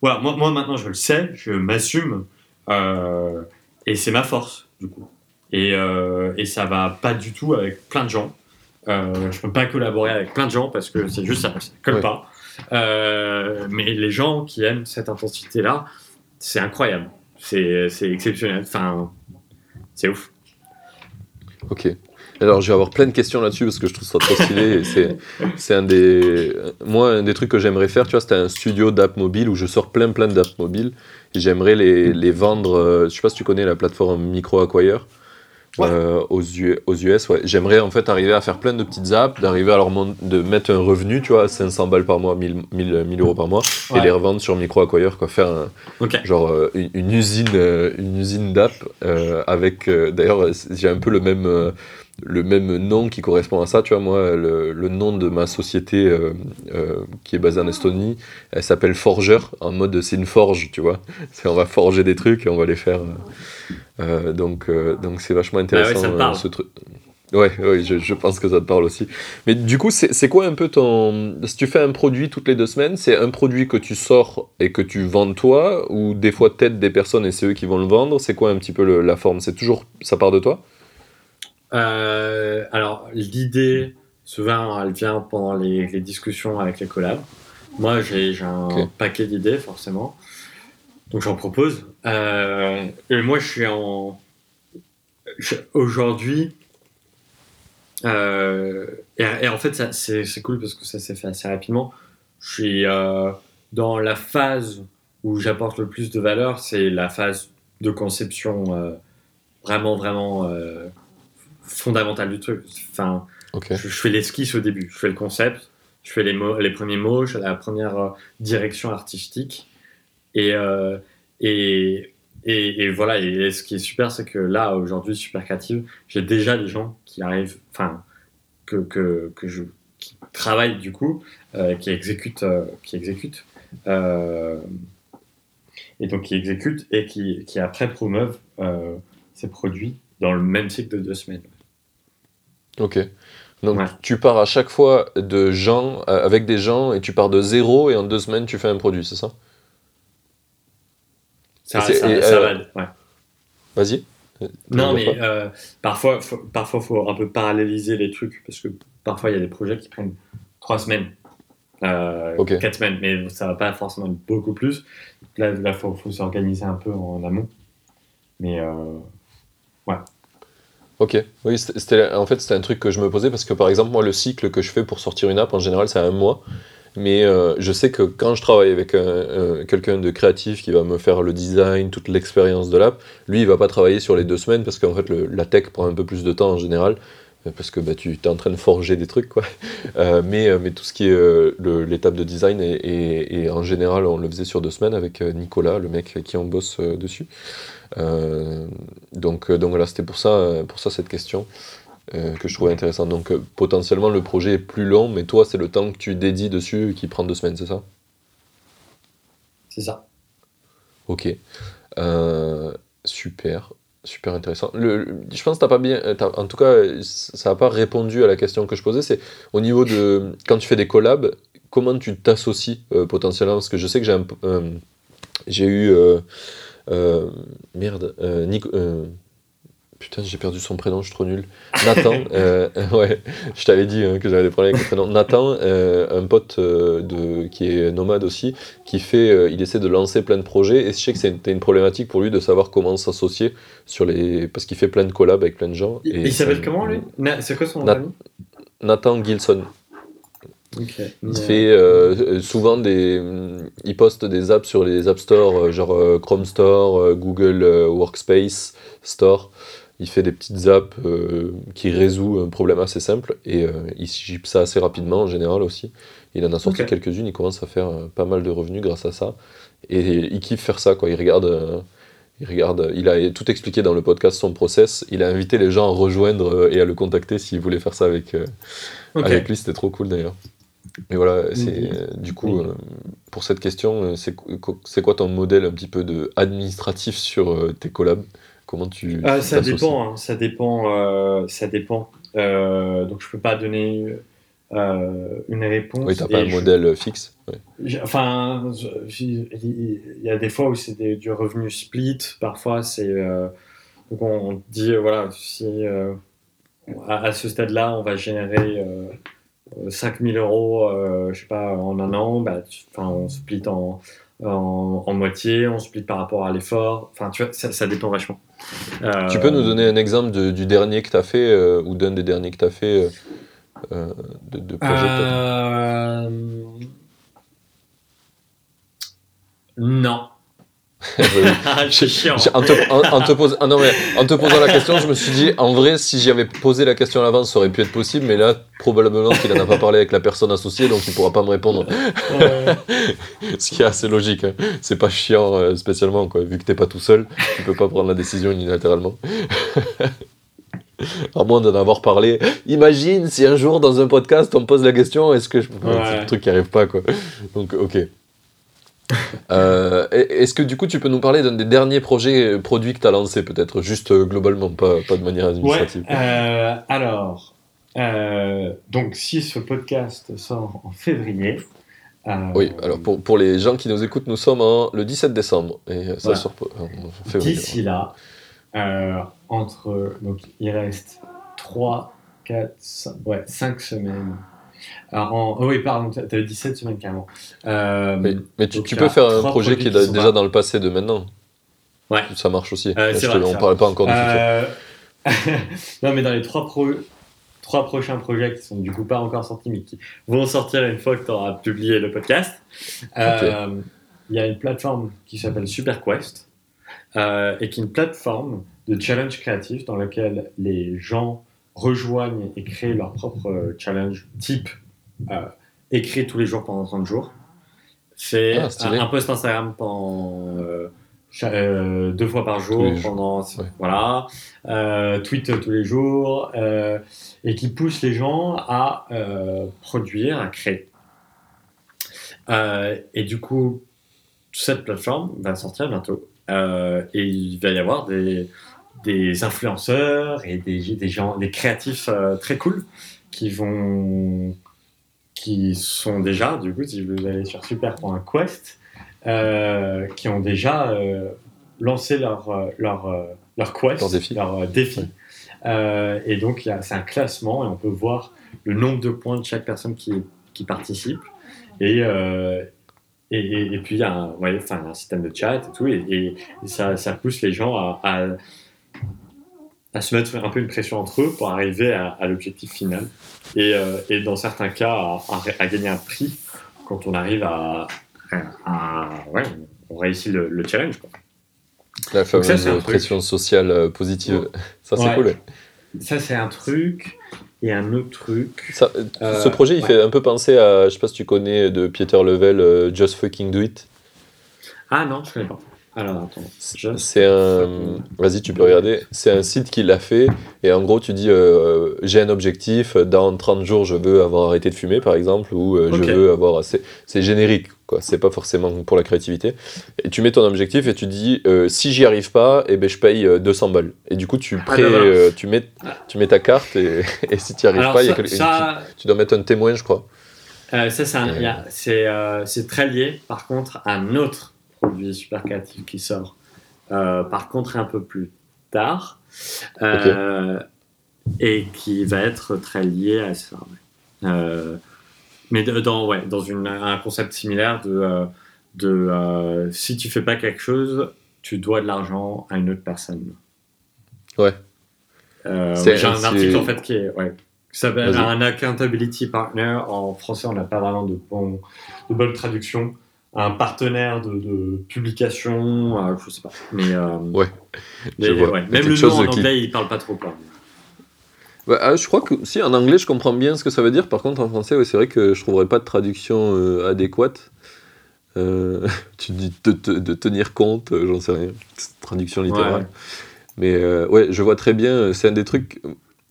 voilà, moi, moi maintenant je le sais, je m'assume, euh, et c'est ma force du coup. Et, euh, et ça va pas du tout avec plein de gens. Euh, je peux pas collaborer avec plein de gens parce que c'est juste ça, ça colle pas. Euh, mais les gens qui aiment cette intensité là c'est incroyable. C'est exceptionnel. Enfin, c'est ouf. Ok. Alors, je vais avoir plein de questions là-dessus parce que je trouve ça trop stylé. c'est, un des. Moi, un des trucs que j'aimerais faire, tu vois, c'était un studio d'app mobile où je sors plein, plein d'apps mobiles et j'aimerais les, les vendre. euh, je sais pas si tu connais la plateforme Micro Acquire. Ouais. euh, aux, U- aux US, ouais. J'aimerais en fait arriver à faire plein de petites apps, d'arriver à leur de mettre un revenu, tu vois, 500 balles par mois, 1000, 1000, 1000 euros par mois, et les revendre sur Micro Acquire, quoi. Faire un, genre euh, une, une usine euh, une usine d'app avec d'ailleurs j'ai un peu le même le même nom qui correspond à ça tu vois moi le, le nom de ma société euh, euh, qui est basée en Estonie elle s'appelle Forger en mode c'est une forge tu vois on va forger des trucs et on va les faire euh, donc donc c'est vachement intéressant Bah parle. ce truc Ouais, ouais je, je pense que ça te parle aussi. Mais du coup, c'est c'est quoi un peu ton... Si tu fais un produit toutes les deux semaines, c'est un produit que tu sors et que tu vends toi, ou des fois t'aides des personnes et c'est eux qui vont le vendre C'est quoi un petit peu le- la forme? C'est toujours... Ça part de toi? Euh, alors, l'idée, souvent, elle vient pendant les, les discussions avec les collabs. Moi, j'ai un paquet d'idées, forcément. Donc, j'en propose. Euh, et moi, je suis en. Aujourd'hui. euh, et, et en fait, c'est cool parce que ça s'est fait assez rapidement. Je suis dans la phase où j'apporte le plus de valeur, c'est la phase de conception vraiment, vraiment fondamentale du truc. Enfin, je, je fais l'esquisse au début, je fais le concept, je fais les, mots, les premiers mots, je fais la première euh, direction artistique. Et, euh, et, et, et voilà, et ce qui est super, c'est que là, aujourd'hui, Super Creative, j'ai déjà des gens qui arrivent, enfin, que, que, que je, qui travaillent du coup, euh, qui exécutent, euh, qui exécutent. et donc qui exécutent et qui, qui après promeuvent ces produits dans le même cycle de deux semaines. Ok. Donc Ouais. tu pars à chaque fois de gens, euh, avec des gens, et tu pars de zéro, et en deux semaines, tu fais un produit, c'est ça? Ça, euh, va, ouais. Vas-y. Euh, Non, mais euh, parfois, faut, parfois, faut un peu paralléliser les trucs parce que parfois, il y a des projets qui prennent trois semaines, euh, Ok. quatre semaines, mais ça va pas forcément beaucoup plus. Là, il faut, faut s'organiser un peu en amont. Mais euh, Ok, oui, c'était- en fait c'était un truc que je me posais parce que par exemple moi le cycle que je fais pour sortir une app en général c'est un mois, mais euh, je sais que quand je travaille avec un- un- quelqu'un de créatif qui va me faire le design, toute l'expérience de l'app, lui il va pas travailler sur les deux semaines parce qu'en fait la tech prend un peu plus de temps en général euh, parce que bah, tu es en train de forger des trucs quoi. Euh, mais, mais tout ce qui est l'étape de design et, en général on le faisait sur deux semaines avec Nicolas, le mec qui en bosse dessus. Euh, donc, euh, donc voilà, c'était pour ça, euh, pour ça cette question euh, que je trouvais intéressante. Donc euh, potentiellement le projet est plus long, mais toi c'est le temps que tu dédies dessus qui prend deux semaines, c'est ça? C'est ça. Ok. Euh, super, super intéressant. Le, le- je pense que t'as pas bien, en tout cas, ça n'a pas répondu à la question que je posais. C'est au niveau de quand tu fais des collabs, comment tu t'associes potentiellement? Parce que je sais que j'ai j'ai eu euh, merde, euh, Nico- euh, Putain, j'ai perdu son prénom, je suis trop nul. Nathan, euh, ouais, je t'avais dit hein, que j'avais des problèmes avec le prénom. Nathan, un pote de, qui est nomade aussi, qui fait, il essaie de lancer plein de projets, et je sais que c'était une problématique pour lui de savoir comment s'associer sur les, parce qu'il fait plein de collabs avec plein de gens. Il, et il s'appelle comment lui? C'est quoi son nom Nathan Gilson. Il fait euh, souvent des, il poste des apps sur les App Store, euh, genre euh, Chrome Store, Google Workspace Store. Il fait des petites apps euh, qui résout un problème assez simple et euh, il ship ça assez rapidement en général aussi. Il en a sorti quelques-unes, il commence à faire pas mal de revenus grâce à ça. Et il kiffe faire ça, quoi. Il regarde, il regarde, il a tout expliqué dans le podcast son process. Il a invité les gens à rejoindre et à le contacter s'ils voulaient faire ça avec, avec lui, c'était trop cool d'ailleurs. Mais voilà, c'est euh, du coup euh, pour cette question, euh, c'est quoi ton modèle un petit peu de administratif sur euh, tes collabs? Comment tu Ah, tu ça dépend, hein, ça dépend, euh, ça dépend. Donc je peux pas donner une réponse. Oui, t'as pas et un je- modèle fixe. ouais. Enfin, il y a des fois où c'est du revenu split, parfois c'est donc on dit voilà si à, à ce stade-là on va générer 5000 euros, euh, je sais pas, en un an, bah, tu- on split en en, en moitié, on split par rapport à l'effort. Enfin, tu vois, ça, ça dépend vachement. Euh, Tu peux nous donner un exemple de- du dernier que tu as fait euh, ou d'un des derniers que tu as fait de, de projet Non. Oui. C'est chiant. J'ai- En te, en- en te pos- ah non, mais en te posant la question, je me suis dit, en vrai, si j'y avais posé la question à l'avance, ça aurait pu être possible, mais là, probablement qu'il n'en a pas parlé avec la personne associée, donc il pourra pas me répondre. Ce qui est assez logique. hein. C'est pas chiant euh, spécialement, quoi. Vu que t'es pas tout seul, tu peux pas prendre la décision unilatéralement. à moins d'en avoir parlé. Imagine si un jour dans un podcast on me pose la question, est-ce que je. Ouais. C'est le truc qui arrive pas, quoi. Donc, ok. Euh, Est-ce que du coup tu peux nous parler d'un des derniers projets euh, produits que tu as lancé, peut-être juste euh, globalement, pas, pas de manière Ouais, administrative euh, alors, donc si ce podcast sort en février. Oui, alors pour, pour les gens qui nous écoutent, nous sommes en- le 17 décembre. Et ça Voilà. sort en février. D'ici là, entre. Donc il reste 3, 4, 5, ouais, 5 semaines. Alors, en, oh oui, pardon, tu avais 17 semaines carrément. Euh, Mais, mais tu, peux a faire un projet qui est qui déjà dans le passé de maintenant. Ouais. Ça marche aussi. Euh, te- on ne parle pas encore du futur. Euh, non, mais dans les trois, pro- trois prochains projets qui sont du coup pas encore sortis, mais qui vont sortir une fois que tu auras publié le podcast, euh, il y a une plateforme qui s'appelle SuperQuest euh, et qui est une plateforme de challenge créatif dans laquelle les gens rejoignent et créent leur propre euh, challenge type euh, écrit tous les jours pendant 30 jours. Fait Ah, un, un post Instagram pendant euh, euh, deux fois par jour jours. pendant voilà. Euh, tweet tous les jours euh, et qui pousse les gens à euh, produire à créer. Euh, et du coup cette plateforme va sortir bientôt. Euh, et il va y avoir des, des influenceurs et des, des gens des créatifs euh, très cool qui vont qui sont déjà du coup si vous allez sur super.quest euh, qui ont déjà euh, lancé leur euh, leur leur quest Leur défi. leur défi. Ouais. Et donc c'est un classement et on peut voir le nombre de points de chaque personne qui qui participe et et, et, et puis il y a un, ouais, enfin, un système de chat et tout, et, et- et ça, ça pousse les gens à, à, à se mettre un peu une pression entre eux pour arriver à, à l'objectif final. Et, euh, et dans certains cas, à, à ré- à gagner un prix quand on arrive à. à- ouais, on réussit le, le challenge. Quoi. La ça, fameuse truc. pression sociale euh, positive. Ça, c'est Ouais. cool. Ça, c'est un truc. Et un autre truc. Ça, euh, ce projet, il ouais. fait un peu penser à, je sais pas si tu connais de Pieter Level, Just Fucking Do It. Ah non, je connais pas. Alors attends. C'est un. Vas-y, tu peux regarder. C'est un site qui l'a fait. Et en gros, tu dis euh, j'ai un objectif. Dans 30 jours, je veux avoir arrêté de fumer, par exemple. Ou euh, je veux avoir. assez- C'est générique, quoi. C'est pas forcément pour la créativité. Et tu mets ton objectif et tu dis euh, si j'y arrive pas, eh ben, je paye euh, 200 balles. Et du coup, tu, Ah, ben voilà. euh, tu, mets, tu mets ta carte. Et, et si tu n'y arrives Alors pas, il y a ça, quel- ça, tu, tu dois mettre un témoin, je crois. Euh, ça, c'est un- Euh. euh, c'est très lié, par contre, à un autre produit super créatif qui sort, euh, par contre, un peu plus tard, euh, et qui va être très lié à ça. ouais. Euh, mais dans, ouais, dans une, un concept similaire de, de si tu fais pas quelque chose, tu dois de l'argent à une autre personne. Ouais. Euh, J'ai un article en fait qui est ouais, qui s'appelle un accountability partner. En français, on n'a pas vraiment de, bon, de bonne traduction. Un partenaire de, de publication, euh, je sais pas. Mais, euh, Ouais, mais, même quelque le nom en qui- anglais, il parle pas trop. Quoi. Bah, ah, je crois que si en anglais je comprends bien ce que ça veut dire, par contre en français ouais, c'est vrai que je trouverais pas de traduction euh, adéquate. Euh, tu dis de, de- de tenir compte, j'en sais rien, traduction littérale. Ouais. Mais ouais, je vois très bien, c'est un des trucs.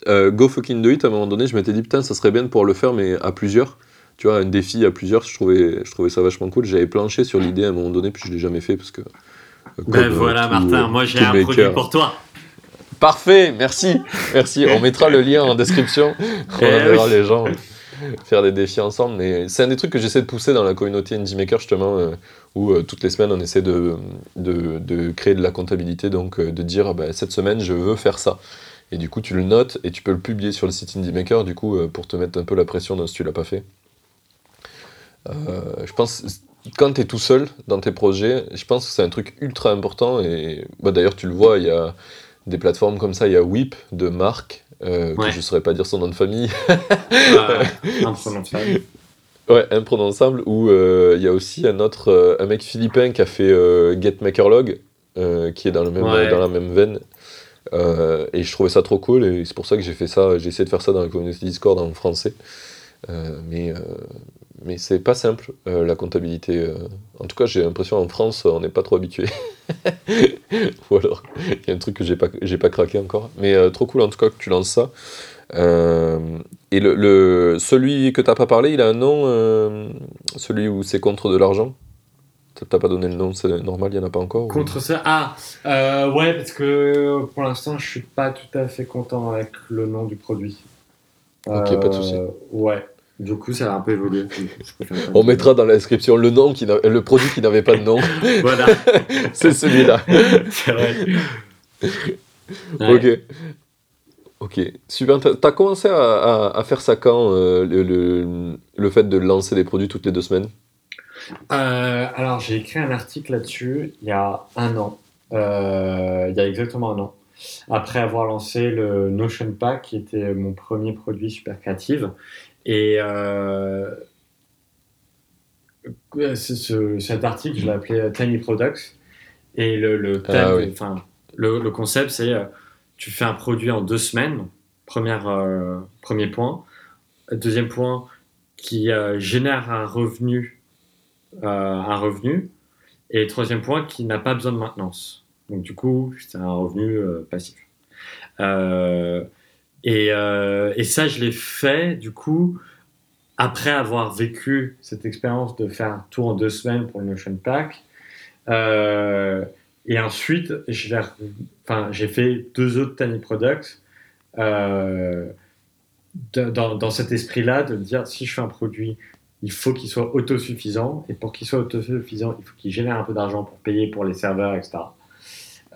Go fucking do it, à un moment donné, je m'étais dit putain, ça serait bien de pouvoir le faire, mais à plusieurs. Tu vois, un défi à plusieurs, je trouvais, je trouvais ça vachement cool. J'avais planché sur l'idée à un moment donné, puis je l'ai jamais fait parce que. euh, Ben euh, voilà, tout, Martin, euh, moi j'ai un produit pour toi. Parfait, merci, merci. On mettra le lien en description. On Eh verra oui. les gens faire des défis ensemble. Mais c'est un des trucs que j'essaie de pousser dans la communauté Indie Maker justement, euh, où euh, toutes les semaines on essaie de, de, de créer de la comptabilité, donc euh, de dire ah ben, cette semaine je veux faire ça. Et du coup tu le notes et tu peux le publier sur le site Indie Maker du coup euh, pour te mettre un peu la pression dans si tu l'as pas fait. Euh, je pense quand tu es tout seul dans tes projets, je pense que c'est un truc ultra important. Et bah, d'ailleurs, tu le vois, il y a des plateformes comme ça. Il y a Whip de Marc, euh, que je ne saurais pas dire son nom de famille. imprononçable. Ouais, imprononçable. Ou euh, il y a aussi un autre, euh, un mec philippin qui a fait Get Makerlog, qui est dans, le même, dans la même veine. et je trouvais ça trop cool et c'est pour ça que j'ai fait ça. J'ai essayé de faire ça dans la communauté Discord en français. mais mais c'est pas simple euh, la comptabilité. Euh. En tout cas, j'ai l'impression en France, on n'est pas trop habitué. Ou alors, il y a un truc que j'ai pas, j'ai pas craqué encore. Mais euh, trop cool en tout cas que tu lances ça. et le, le, celui que t'as pas parlé, il a un nom, celui où c'est contre de l'argent? T'as pas donné le nom, c'est normal, il y en a pas encore. Contre ça, ah, ouais, parce que pour l'instant, je suis pas tout à fait content avec le nom du produit. Ok, pas de souci. Ouais. Du coup, ça a un peu évolué. On mettra dans la description le nom qui le produit qui n'avait pas de nom. voilà. c'est celui-là. c'est vrai. Ok. Ok. Super. T'as commencé à, à, faire ça quand, euh, le, le, le, fait de lancer des produits toutes les deux semaines? Euh, Alors, j'ai écrit un article là-dessus il y a un an. Euh, il y a exactement un an. Après avoir lancé le Notion Pack, qui était mon premier produit super créatif. Et euh, ce, cet article, je l'ai appelé euh, Tiny Products. Et le, le, ah enfin, le, le concept, c'est euh, tu fais un produit en deux semaines, première, premier point. Deuxième point, qui génère un revenu, un revenu. Et troisième point, qui n'a pas besoin de maintenance. Donc du coup, c'est un revenu passif. Et, euh, et, ça, je l'ai fait, du coup, après avoir vécu cette expérience de faire un tour en deux semaines pour le Notion Pack. Euh, et ensuite, j'ai fait deux autres Tiny Products euh, dans, cet esprit-là de dire si je fais un produit, il faut qu'il soit autosuffisant. Et pour qu'il soit autosuffisant, il faut qu'il génère un peu d'argent pour payer pour les serveurs, etc.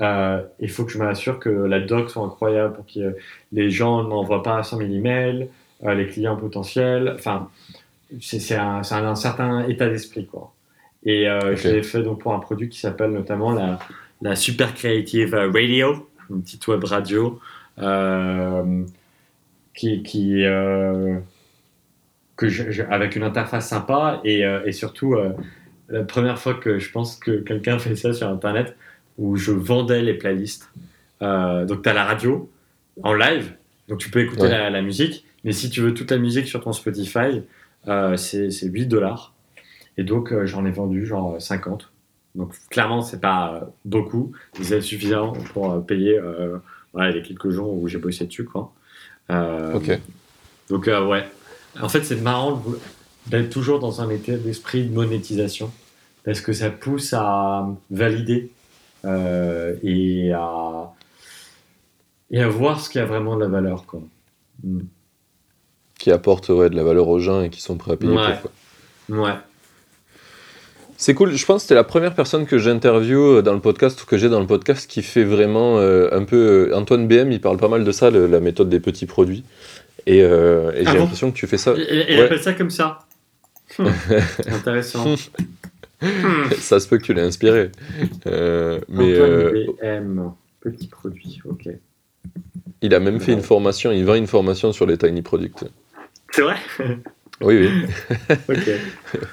Euh, il faut que je m'assure que la doc soit incroyable pour que les gens n'envoient pas 100 000 emails, euh, les clients potentiels. Enfin, c'est un, un, certain état d'esprit, quoi. Et euh, je l'ai fait donc pour un produit qui s'appelle notamment la, la, Super Creative Radio, une petite web radio qui, qui que je, avec une interface sympa et, et surtout la première fois que je pense que quelqu'un fait ça sur Internet, où je vendais les playlists. Euh, donc, tu as la radio en live, donc tu peux écouter la, musique, mais si tu veux toute la musique sur ton Spotify, euh, c'est 8 dollars. Et donc, euh, j'en ai vendu genre 50. Donc, clairement, c'est pas beaucoup, mais c'est suffisant pour payer les quelques jours où j'ai bossé dessus. Quoi. ok. Donc, ouais. En fait, c'est marrant d'être toujours dans un état d'esprit de monétisation parce que ça pousse à valider et, à, et à voir ce qui a vraiment de la valeur. Quoi. Mm. Qui apporte de la valeur aux gens et qui sont prêts à payer ouais. pour. Ouais. C'est cool. Je pense que c'était la première personne que j'interviewe dans le podcast ou que j'ai dans le podcast qui fait vraiment euh, un peu. Antoine BM, il parle pas mal de ça, la méthode des petits produits. Et, euh, et ah j'ai l'impression que tu fais ça. Et, il appelle ça comme ça. Hum. Intéressant. Hmm. ça se peut que tu l'aies inspiré. Euh, mais BM, euh, petit produit, ok. Il a même fait une formation, il vend une formation sur les tiny products. C'est vrai? Oui, oui. ok.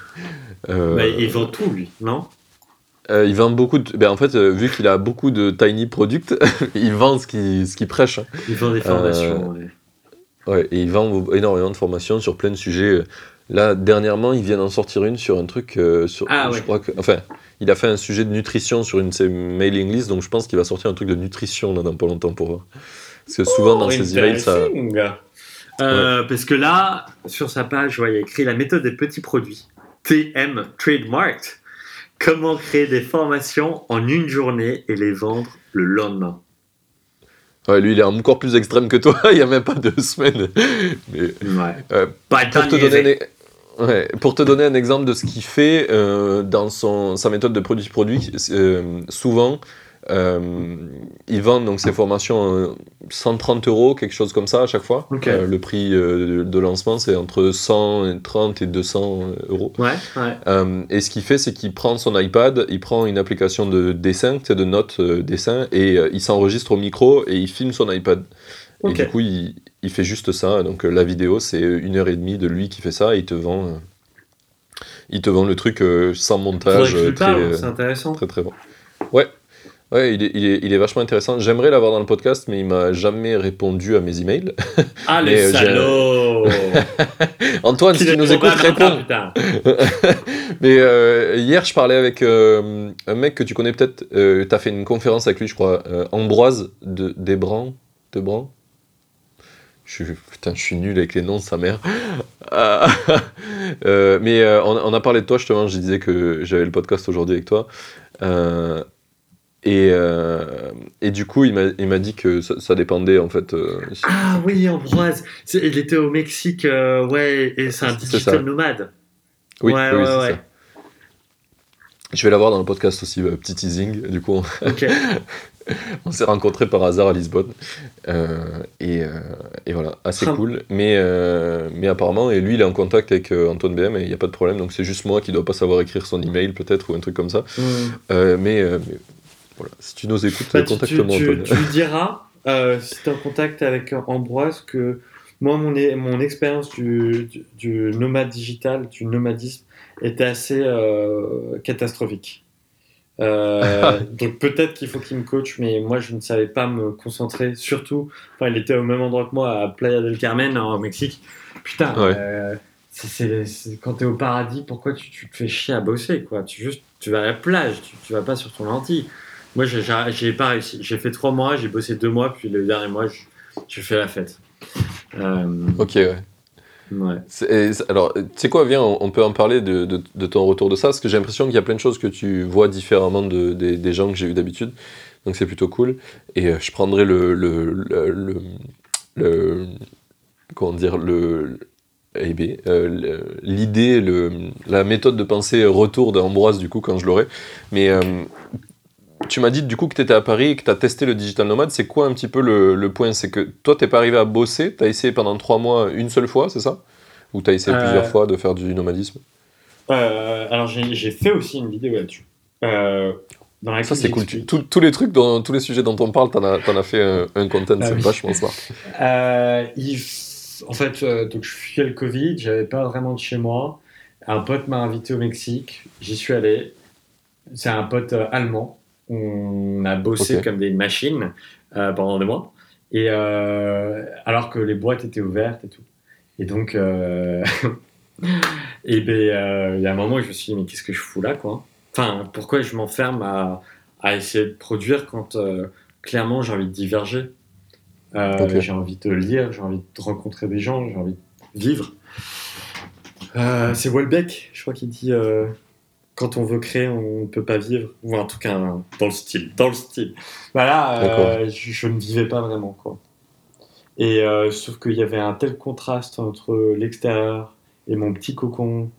Euh, il vend tout, lui, non? il vend beaucoup de. Ben, en fait, vu qu'il a beaucoup de tiny products, il vend ce qu'il ce prêche. Hein. Il vend des formations, ouais. ouais. et il vend énormément de formations sur plein de sujets. Là, dernièrement, il vient d'en sortir une sur un truc. Euh, sur, ah, je crois que, enfin, il a fait un sujet de nutrition sur une de ses mailing lists, donc je pense qu'il va sortir un truc de nutrition là, dans pas longtemps pour voir. Parce que souvent dans oh, ses emails, ça. Euh, parce que là, sur sa page, il y a écrit la méthode des petits produits. TM Trademarked. Comment créer des formations en une journée et les vendre le lendemain? Ouais, lui, il est encore plus extrême que toi. il n'y a même pas deux semaines. Mais, ouais. Euh, pour te donner Ouais, pour te donner un exemple de ce qu'il fait euh, dans son, sa méthode de produit-produit, euh, souvent, Euh, ils vendent donc ces formations 130 euros, quelque chose comme ça à chaque fois. le prix de lancement, c'est entre 130 et 200 euros. Ouais, ouais. et ce qu'il fait, c'est qu'il prend son iPad, il prend une application de dessin, de notes dessin, et il s'enregistre au micro et il filme son iPad. Et du coup, il, il, fait juste ça. Donc la vidéo, c'est une heure et demie de lui qui fait ça et il te vend il te vend le truc euh, sans montage. Euh, très, c'est intéressant. Très très bon. Ouais, ouais il, est, il, est, il est vachement intéressant. J'aimerais l'avoir dans le podcast, mais il m'a jamais répondu à mes emails. Ah, les euh, salauds Antoine, si tu nous écoutes, réponds Mais hier, je parlais avec un mec que tu connais peut-être. tu as fait une conférence avec lui, je crois. Ambroise de, Desbrans. Debran je suis, putain, je suis nul avec les noms de sa mère. Euh, mais euh, on, a parlé de toi justement, je disais que j'avais le podcast aujourd'hui avec toi. Euh, et, et, du coup, il m'a dit que ça, dépendait en fait. ah oui, Ambroise, il était au Mexique, ouais, et c'est un digital nomade. Oui, ouais, oui, ouais, ouais. Je vais l'avoir dans le podcast aussi, petit teasing, du coup. On s'est rencontrés par hasard à Lisbonne. Euh, et, euh, et, voilà, assez cool. Mais, euh, mais apparemment, et lui, il est en contact avec Antoine BM et il n'y a pas de problème. Donc c'est juste moi qui ne dois pas savoir écrire son email, peut-être, ou un truc comme ça. Mm. Mais, voilà, si tu nous écoutes, bah, contacte-moi. Tu, tu, lui diras, si tu es en contact avec Ambroise, que moi, mon, mon expérience du, du, du, nomade digital, du nomadisme, était assez catastrophique. Euh, donc peut-être qu'il faut qu'il me coach, mais moi je ne savais pas me concentrer. Surtout, enfin, il était au même endroit que moi à Playa del Carmen en Mexique. Putain, euh, c'est, quand t'es au paradis, pourquoi tu, tu, te fais chier à bosser quoi? Tu juste, tu vas à la plage, tu, tu vas pas sur ton lentille. Moi j'ai, j'ai pas réussi. J'ai fait trois mois, j'ai bossé deux mois, puis le dernier mois j'ai fait la fête. Euh, ok ouais. Ouais. alors, tu sais quoi, viens, on, peut en parler de, de, ton retour de ça, parce que j'ai l'impression qu'il y a plein de choses que tu vois différemment de, des gens que j'ai eu d'habitude, donc c'est plutôt cool. Et euh, je prendrai le, le, le, le, comment dire, le, eh bien, euh, l'idée, la méthode de pensée retour d'Ambroise, du coup, quand je l'aurai. Mais euh, tu m'as dit du coup que tu étais à Paris et que tu as testé le digital nomade. C'est quoi un petit peu le, point? C'est que toi, t'es pas arrivé à bosser, tu as essayé pendant trois mois une seule fois, c'est ça? Ou tu as essayé plusieurs euh. fois de faire du nomadisme? Euh, Alors j'ai fait aussi une vidéo là-dessus. Euh, ça, c'est cool. tous les trucs, tous les sujets dont on parle, tu en, as fait un, content, ah c'est vachement ça. En fait, donc, je fuyais le Covid, j'avais pas vraiment de chez moi. Un pote m'a invité au Mexique, j'y suis allé. C'est un pote allemand on a bossé comme des machines euh, pendant des mois. Et euh, alors que les boîtes étaient ouvertes et tout. Et donc, euh, et ben, il y a un moment où je me suis dit, mais qu'est-ce que je fous là, quoi? Enfin, pourquoi je m'enferme à, à, essayer de produire quand clairement j'ai envie de diverger? J'ai envie de lire, j'ai envie de rencontrer des gens, j'ai envie de vivre. c'est Welbeck, je crois, qui dit quand on veut créer, on ne peut pas vivre, ou en tout cas dans le style, dans le style. Voilà, euh, je, ne vivais pas vraiment quoi. Et euh, sauf qu'il y avait un tel contraste entre l'extérieur et mon petit cocon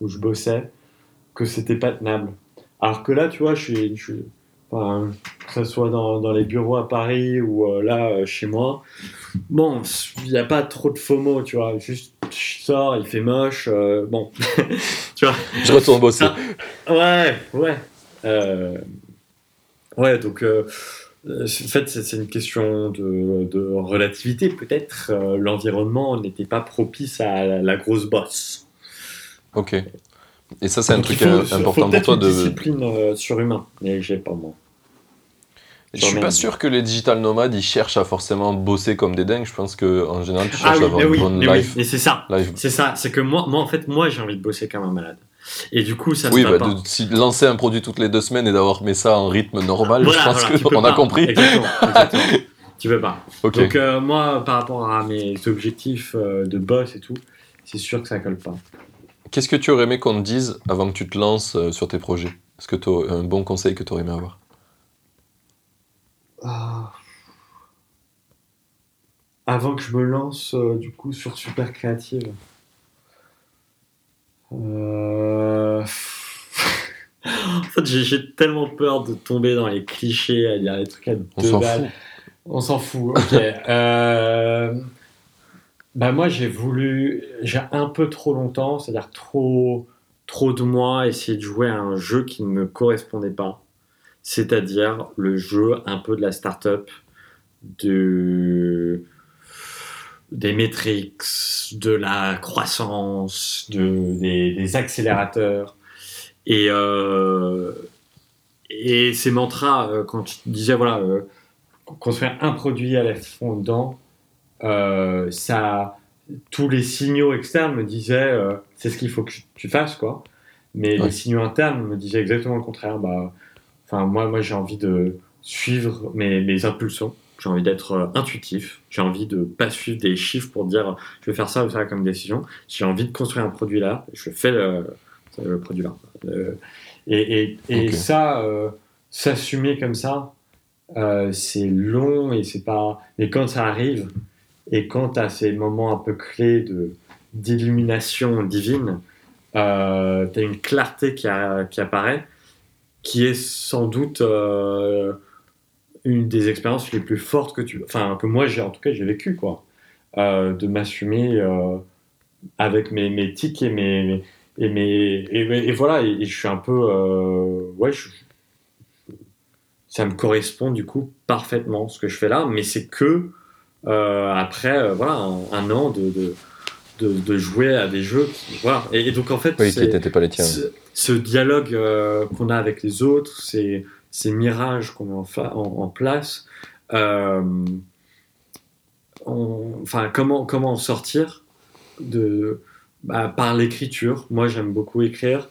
où je bossais que c'était pas tenable. Alors que là, tu vois, je suis, je enfin, que ce soit dans, dans, les bureaux à Paris ou euh, là chez moi, bon, il n'y a pas trop de FOMO, tu vois. Juste, je sors, il fait moche, bon, tu vois. Je retourne bosser. Ouais, ouais. Euh, ouais, donc euh, en fait, c'est une question de, relativité. Peut-être euh, l'environnement n'était pas propice à la, grosse bosse. Ok. Et ça, c'est un truc important pour toi de. discipline surhumain, mais j'ai pas moi. Je suis pas sûr que les digital nomades ils cherchent à forcément bosser comme des dingues. Je pense que en général tu cherches ah à avoir une bonne life. Oui, c'est ça. C'est ça. C'est que moi, moi en fait, moi j'ai envie de bosser comme un malade. Et du coup, ça oui, bah, De, lancer un produit toutes les deux semaines et d'avoir mis ça en rythme normal, je pense qu'on a compris. Exactement, exactement. tu peux pas. Donc, euh, moi, par rapport à mes objectifs euh, de boss et tout, c'est sûr que ça colle pas. Qu'est-ce que tu aurais aimé qu'on te dise avant que tu te lances euh, sur tes projets? Est-ce que tu as un bon conseil que tu aurais aimé avoir? Ah. Avant que je me lance, du coup, sur Super Créative. Euh... fait, j'ai tellement peur de tomber dans les clichés, à dire des trucs à deux On s'en fout. On s'en fout, ok. Euh, Bah moi, j'ai voulu, j'ai un peu trop longtemps, c'est-à-dire trop, trop de mois, essayer de jouer à un jeu qui ne me correspondait pas. C'est-à-dire le jeu un peu de la start-up, de, des métriques, de la croissance, de, des, des accélérateurs. Et, euh, et ces mantras, euh, quand tu disais, voilà, euh, construire un produit à la fond dedans, euh, ça, tous les signaux externes me disaient, c'est ce qu'il faut que tu fasses, quoi. Mais Ouais. les signaux internes me disaient exactement le contraire. Bah, enfin, moi, moi, j'ai envie de suivre mes, mes impulsions. J'ai envie d'être euh, intuitif. J'ai envie de pas suivre des chiffres pour dire je vais faire ça ou ça comme décision. J'ai envie de construire un produit là. Je fais le, le produit là. Euh, et et, et Ok. ça, euh, s'assumer comme ça, euh, c'est long et c'est pas. Mais quand ça arrive et quand tu as ces moments un peu clés de d'illumination divine, euh, tu as une clarté qui, a- qui apparaît, qui est sans doute euh, une des expériences les plus fortes que tu, enfin que moi j'ai en tout cas j'ai vécu quoi, Euh, de m'assumer euh, avec mes, mes tics et mes et mes et, voilà et, je suis un peu ouais ça me correspond du coup parfaitement ce que je fais là, mais c'est que après voilà un, an de, de, de jouer à des jeux qui- voilà et, et donc en fait Oui, qui c'est- n'étaient pas les tiens. ce, dialogue euh, qu'on a avec les autres, ces, ces mirages qu'on met en, fa- en, en place, euh, on- enfin comment comment en sortir de bah, par l'écriture. Moi, j'aime beaucoup écrire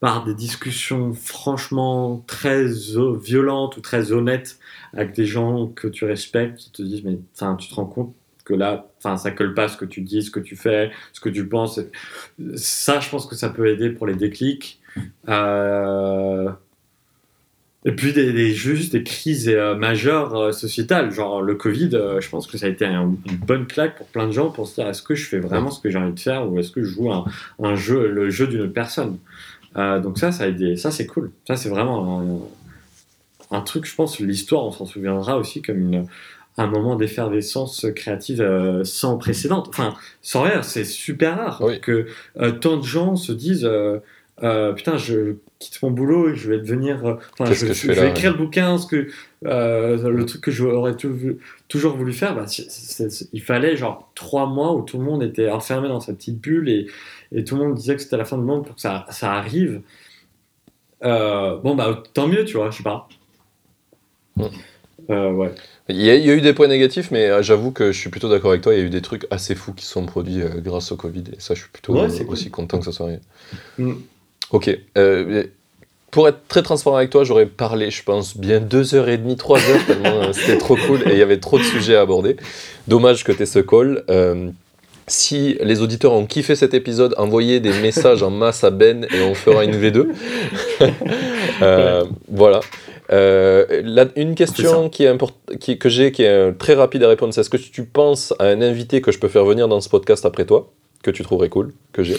par des discussions franchement très violentes ou très honnêtes avec des gens que tu respectes qui te disent mais tu te rends compte que là enfin ça colle pas ce que tu dis ce que tu fais ce que tu penses. Ça je pense que ça peut aider pour les déclics. Euh, et puis des, juste des crises euh, majeures euh, sociétales. Genre le Covid je pense que ça a été un- une bonne claque pour plein de gens pour se dire est-ce que je fais vraiment ce que j'ai envie de faire ou est-ce que je joue un, jeu le jeu d'une autre personne? Donc ça ça a aidé. Ça c'est cool. Ça c'est vraiment un truc je pense l'histoire on s'en souviendra aussi comme une un moment d'effervescence créative euh, sans précédent enfin sans rien c'est super rare Oui. que euh, tant de gens se disent euh, putain je quitte mon boulot et je vais devenir enfin je, je je vais là, écrire le bouquin ce que le truc que j'aurais tou- toujours voulu faire bah, il fallait genre trois mois où tout le monde était enfermé dans sa petite bulle et, et tout le monde disait que c'était la fin du monde pour que ça, ça arrive. Bon bah tant mieux tu vois je sais pas. Ouais Il y, a, il y a eu des points négatifs, mais euh, j'avoue que je suis plutôt d'accord avec toi. Il y a eu des trucs assez fous qui se sont produits euh, grâce au Covid. Et ça, je suis plutôt Ouais, c'est cool. aussi content que ça soit arrivé. Mm. Ok. euh, pour être très transparent avec toi, j'aurais parlé, je pense, bien deux heures et demie, trois heures, tellement c'était trop cool et il y avait trop de sujets à aborder. Dommage que tu ce call. Euh, si les auditeurs ont kiffé cet épisode, envoyez des messages en masse à Ben et on fera une V2. Euh, Voilà. Euh, là, une question qui est import- qui, que j'ai, qui est euh, très rapide à répondre, c'est est-ce que tu penses à un invité que je peux faire venir dans ce podcast après toi, que tu trouverais cool, que j'ai?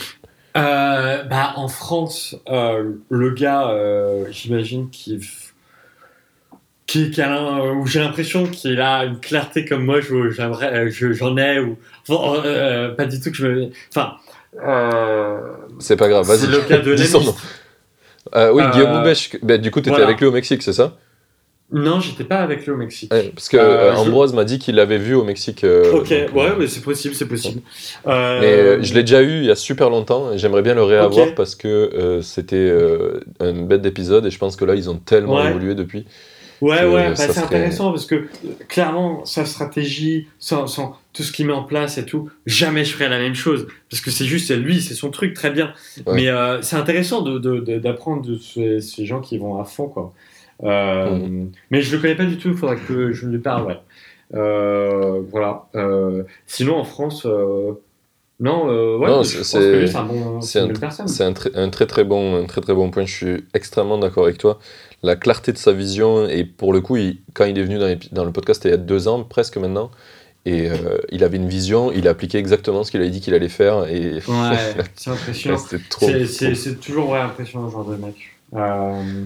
Euh, bah, en France, euh, le gars, euh, j'imagine, qui, qui, qui a un- où j'ai l'impression qu'il a une clarté comme moi, je- j'aimerais, je- j'en ai, ou enfin, euh, pas du tout que je me, enfin, euh, C'est pas grave, vas-y. c'est le cas de Dis son nom. Euh, oui, Euh, Guillaume Houbèche. Bah, du coup, tu étais voilà. avec lui au Mexique, c'est ça? Non, j'étais pas avec lui au Mexique. Ouais, Parce que Euh, euh, je- m'a dit qu'il l'avait vu au Mexique. euh, ok, donc, ouais, mais c'est possible, c'est possible. Euh, Mais je l'ai déjà eu il y a super longtemps et j'aimerais bien le réavoir parce que c'était euh, un bête d'épisode et je pense que là ils ont tellement Ouais. évolué depuis. Ouais, ouais, bah, c'est serait- intéressant parce que clairement, sa stratégie, sans, sans tout ce qu'il met en place et tout, jamais je ferais la même chose. Parce que c'est juste, lui, c'est son truc, très bien. Ouais. Mais euh, c'est intéressant de- de- de- d'apprendre de, ces, ces gens qui vont à fond, quoi. Euh. Mais je le connais pas du tout, il faudrait que je lui parle, ouais. Euh, voilà. Sinon, en France, non, euh, ouais, Non, c'est- un bon, un un, très- un très très bon un très très bon point. Je suis extrêmement d'accord avec toi. La clarté de sa vision et pour le coup, il- quand il est venu dans, le podcast il y a deux ans presque maintenant. Et euh, il avait une vision, il a appliqué exactement ce qu'il avait dit qu'il allait faire et Ouais, c'est impressionnant. C'est- trop- toujours ouais, impressionnant, ce genre de mec. Euh,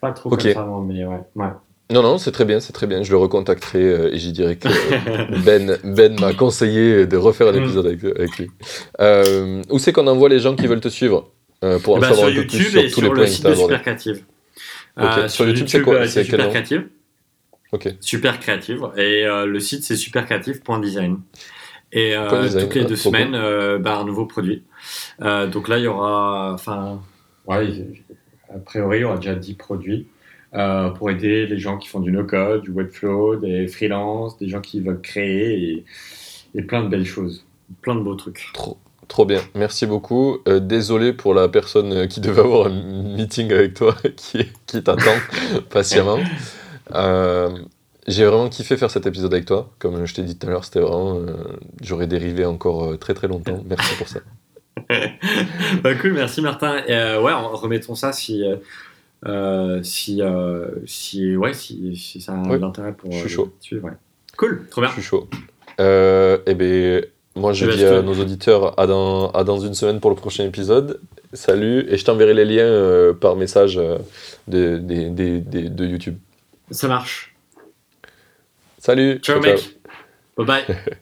pas trop Ok. comme ça, non, mais ouais. ouais. Non, non, c'est très bien, c'est très bien. Je le recontacterai euh, et j'y dirai que Ben, ben m'a conseillé de refaire un Mm. épisode avec, avec lui. Où c'est qu'on envoie les gens qui veulent te suivre pour en Eh ben, savoir sur un peu plus YouTube sur et tous les sur le points que site de abordés? Ok. Sur YouTube, c'est quoi euh, C'est Super nom Creative. Ok. Super Creative. Et euh, le site, c'est supercreative.design. Et euh, design, toutes les ah, deux semaines, euh, bah, un nouveau produit. Euh, donc là, il y aura. Enfin, ouais, a priori, il y aura déjà 10 produits euh, pour aider les gens qui font du no-code, du Webflow, des freelances, des gens qui veulent créer et, et plein de belles choses. Plein de beaux trucs. Trop, trop bien, merci beaucoup. Euh, désolé pour la personne euh, qui devait avoir un meeting avec toi, qui, qui t'attend patiemment. Euh, j'ai vraiment kiffé faire cet épisode avec toi. Comme je t'ai dit tout à l'heure, c'était vraiment. euh, J'aurais dérivé encore très très longtemps. Merci pour ça. Bah, cool, merci Martin. Ouais, remettons ça si, si, si, ouais, si, si ça a Ouais, l'intérêt pour je suis chaud. ouais. Cool, trop bien. Je suis chaud. Eh ben, moi, je dis te- à nos auditeurs à dans, à dans une semaine pour le prochain épisode. Salut, et je t'enverrai les liens euh, par message euh, de YouTube. Ça marche. Salut. Ciao, mec. Bye bye.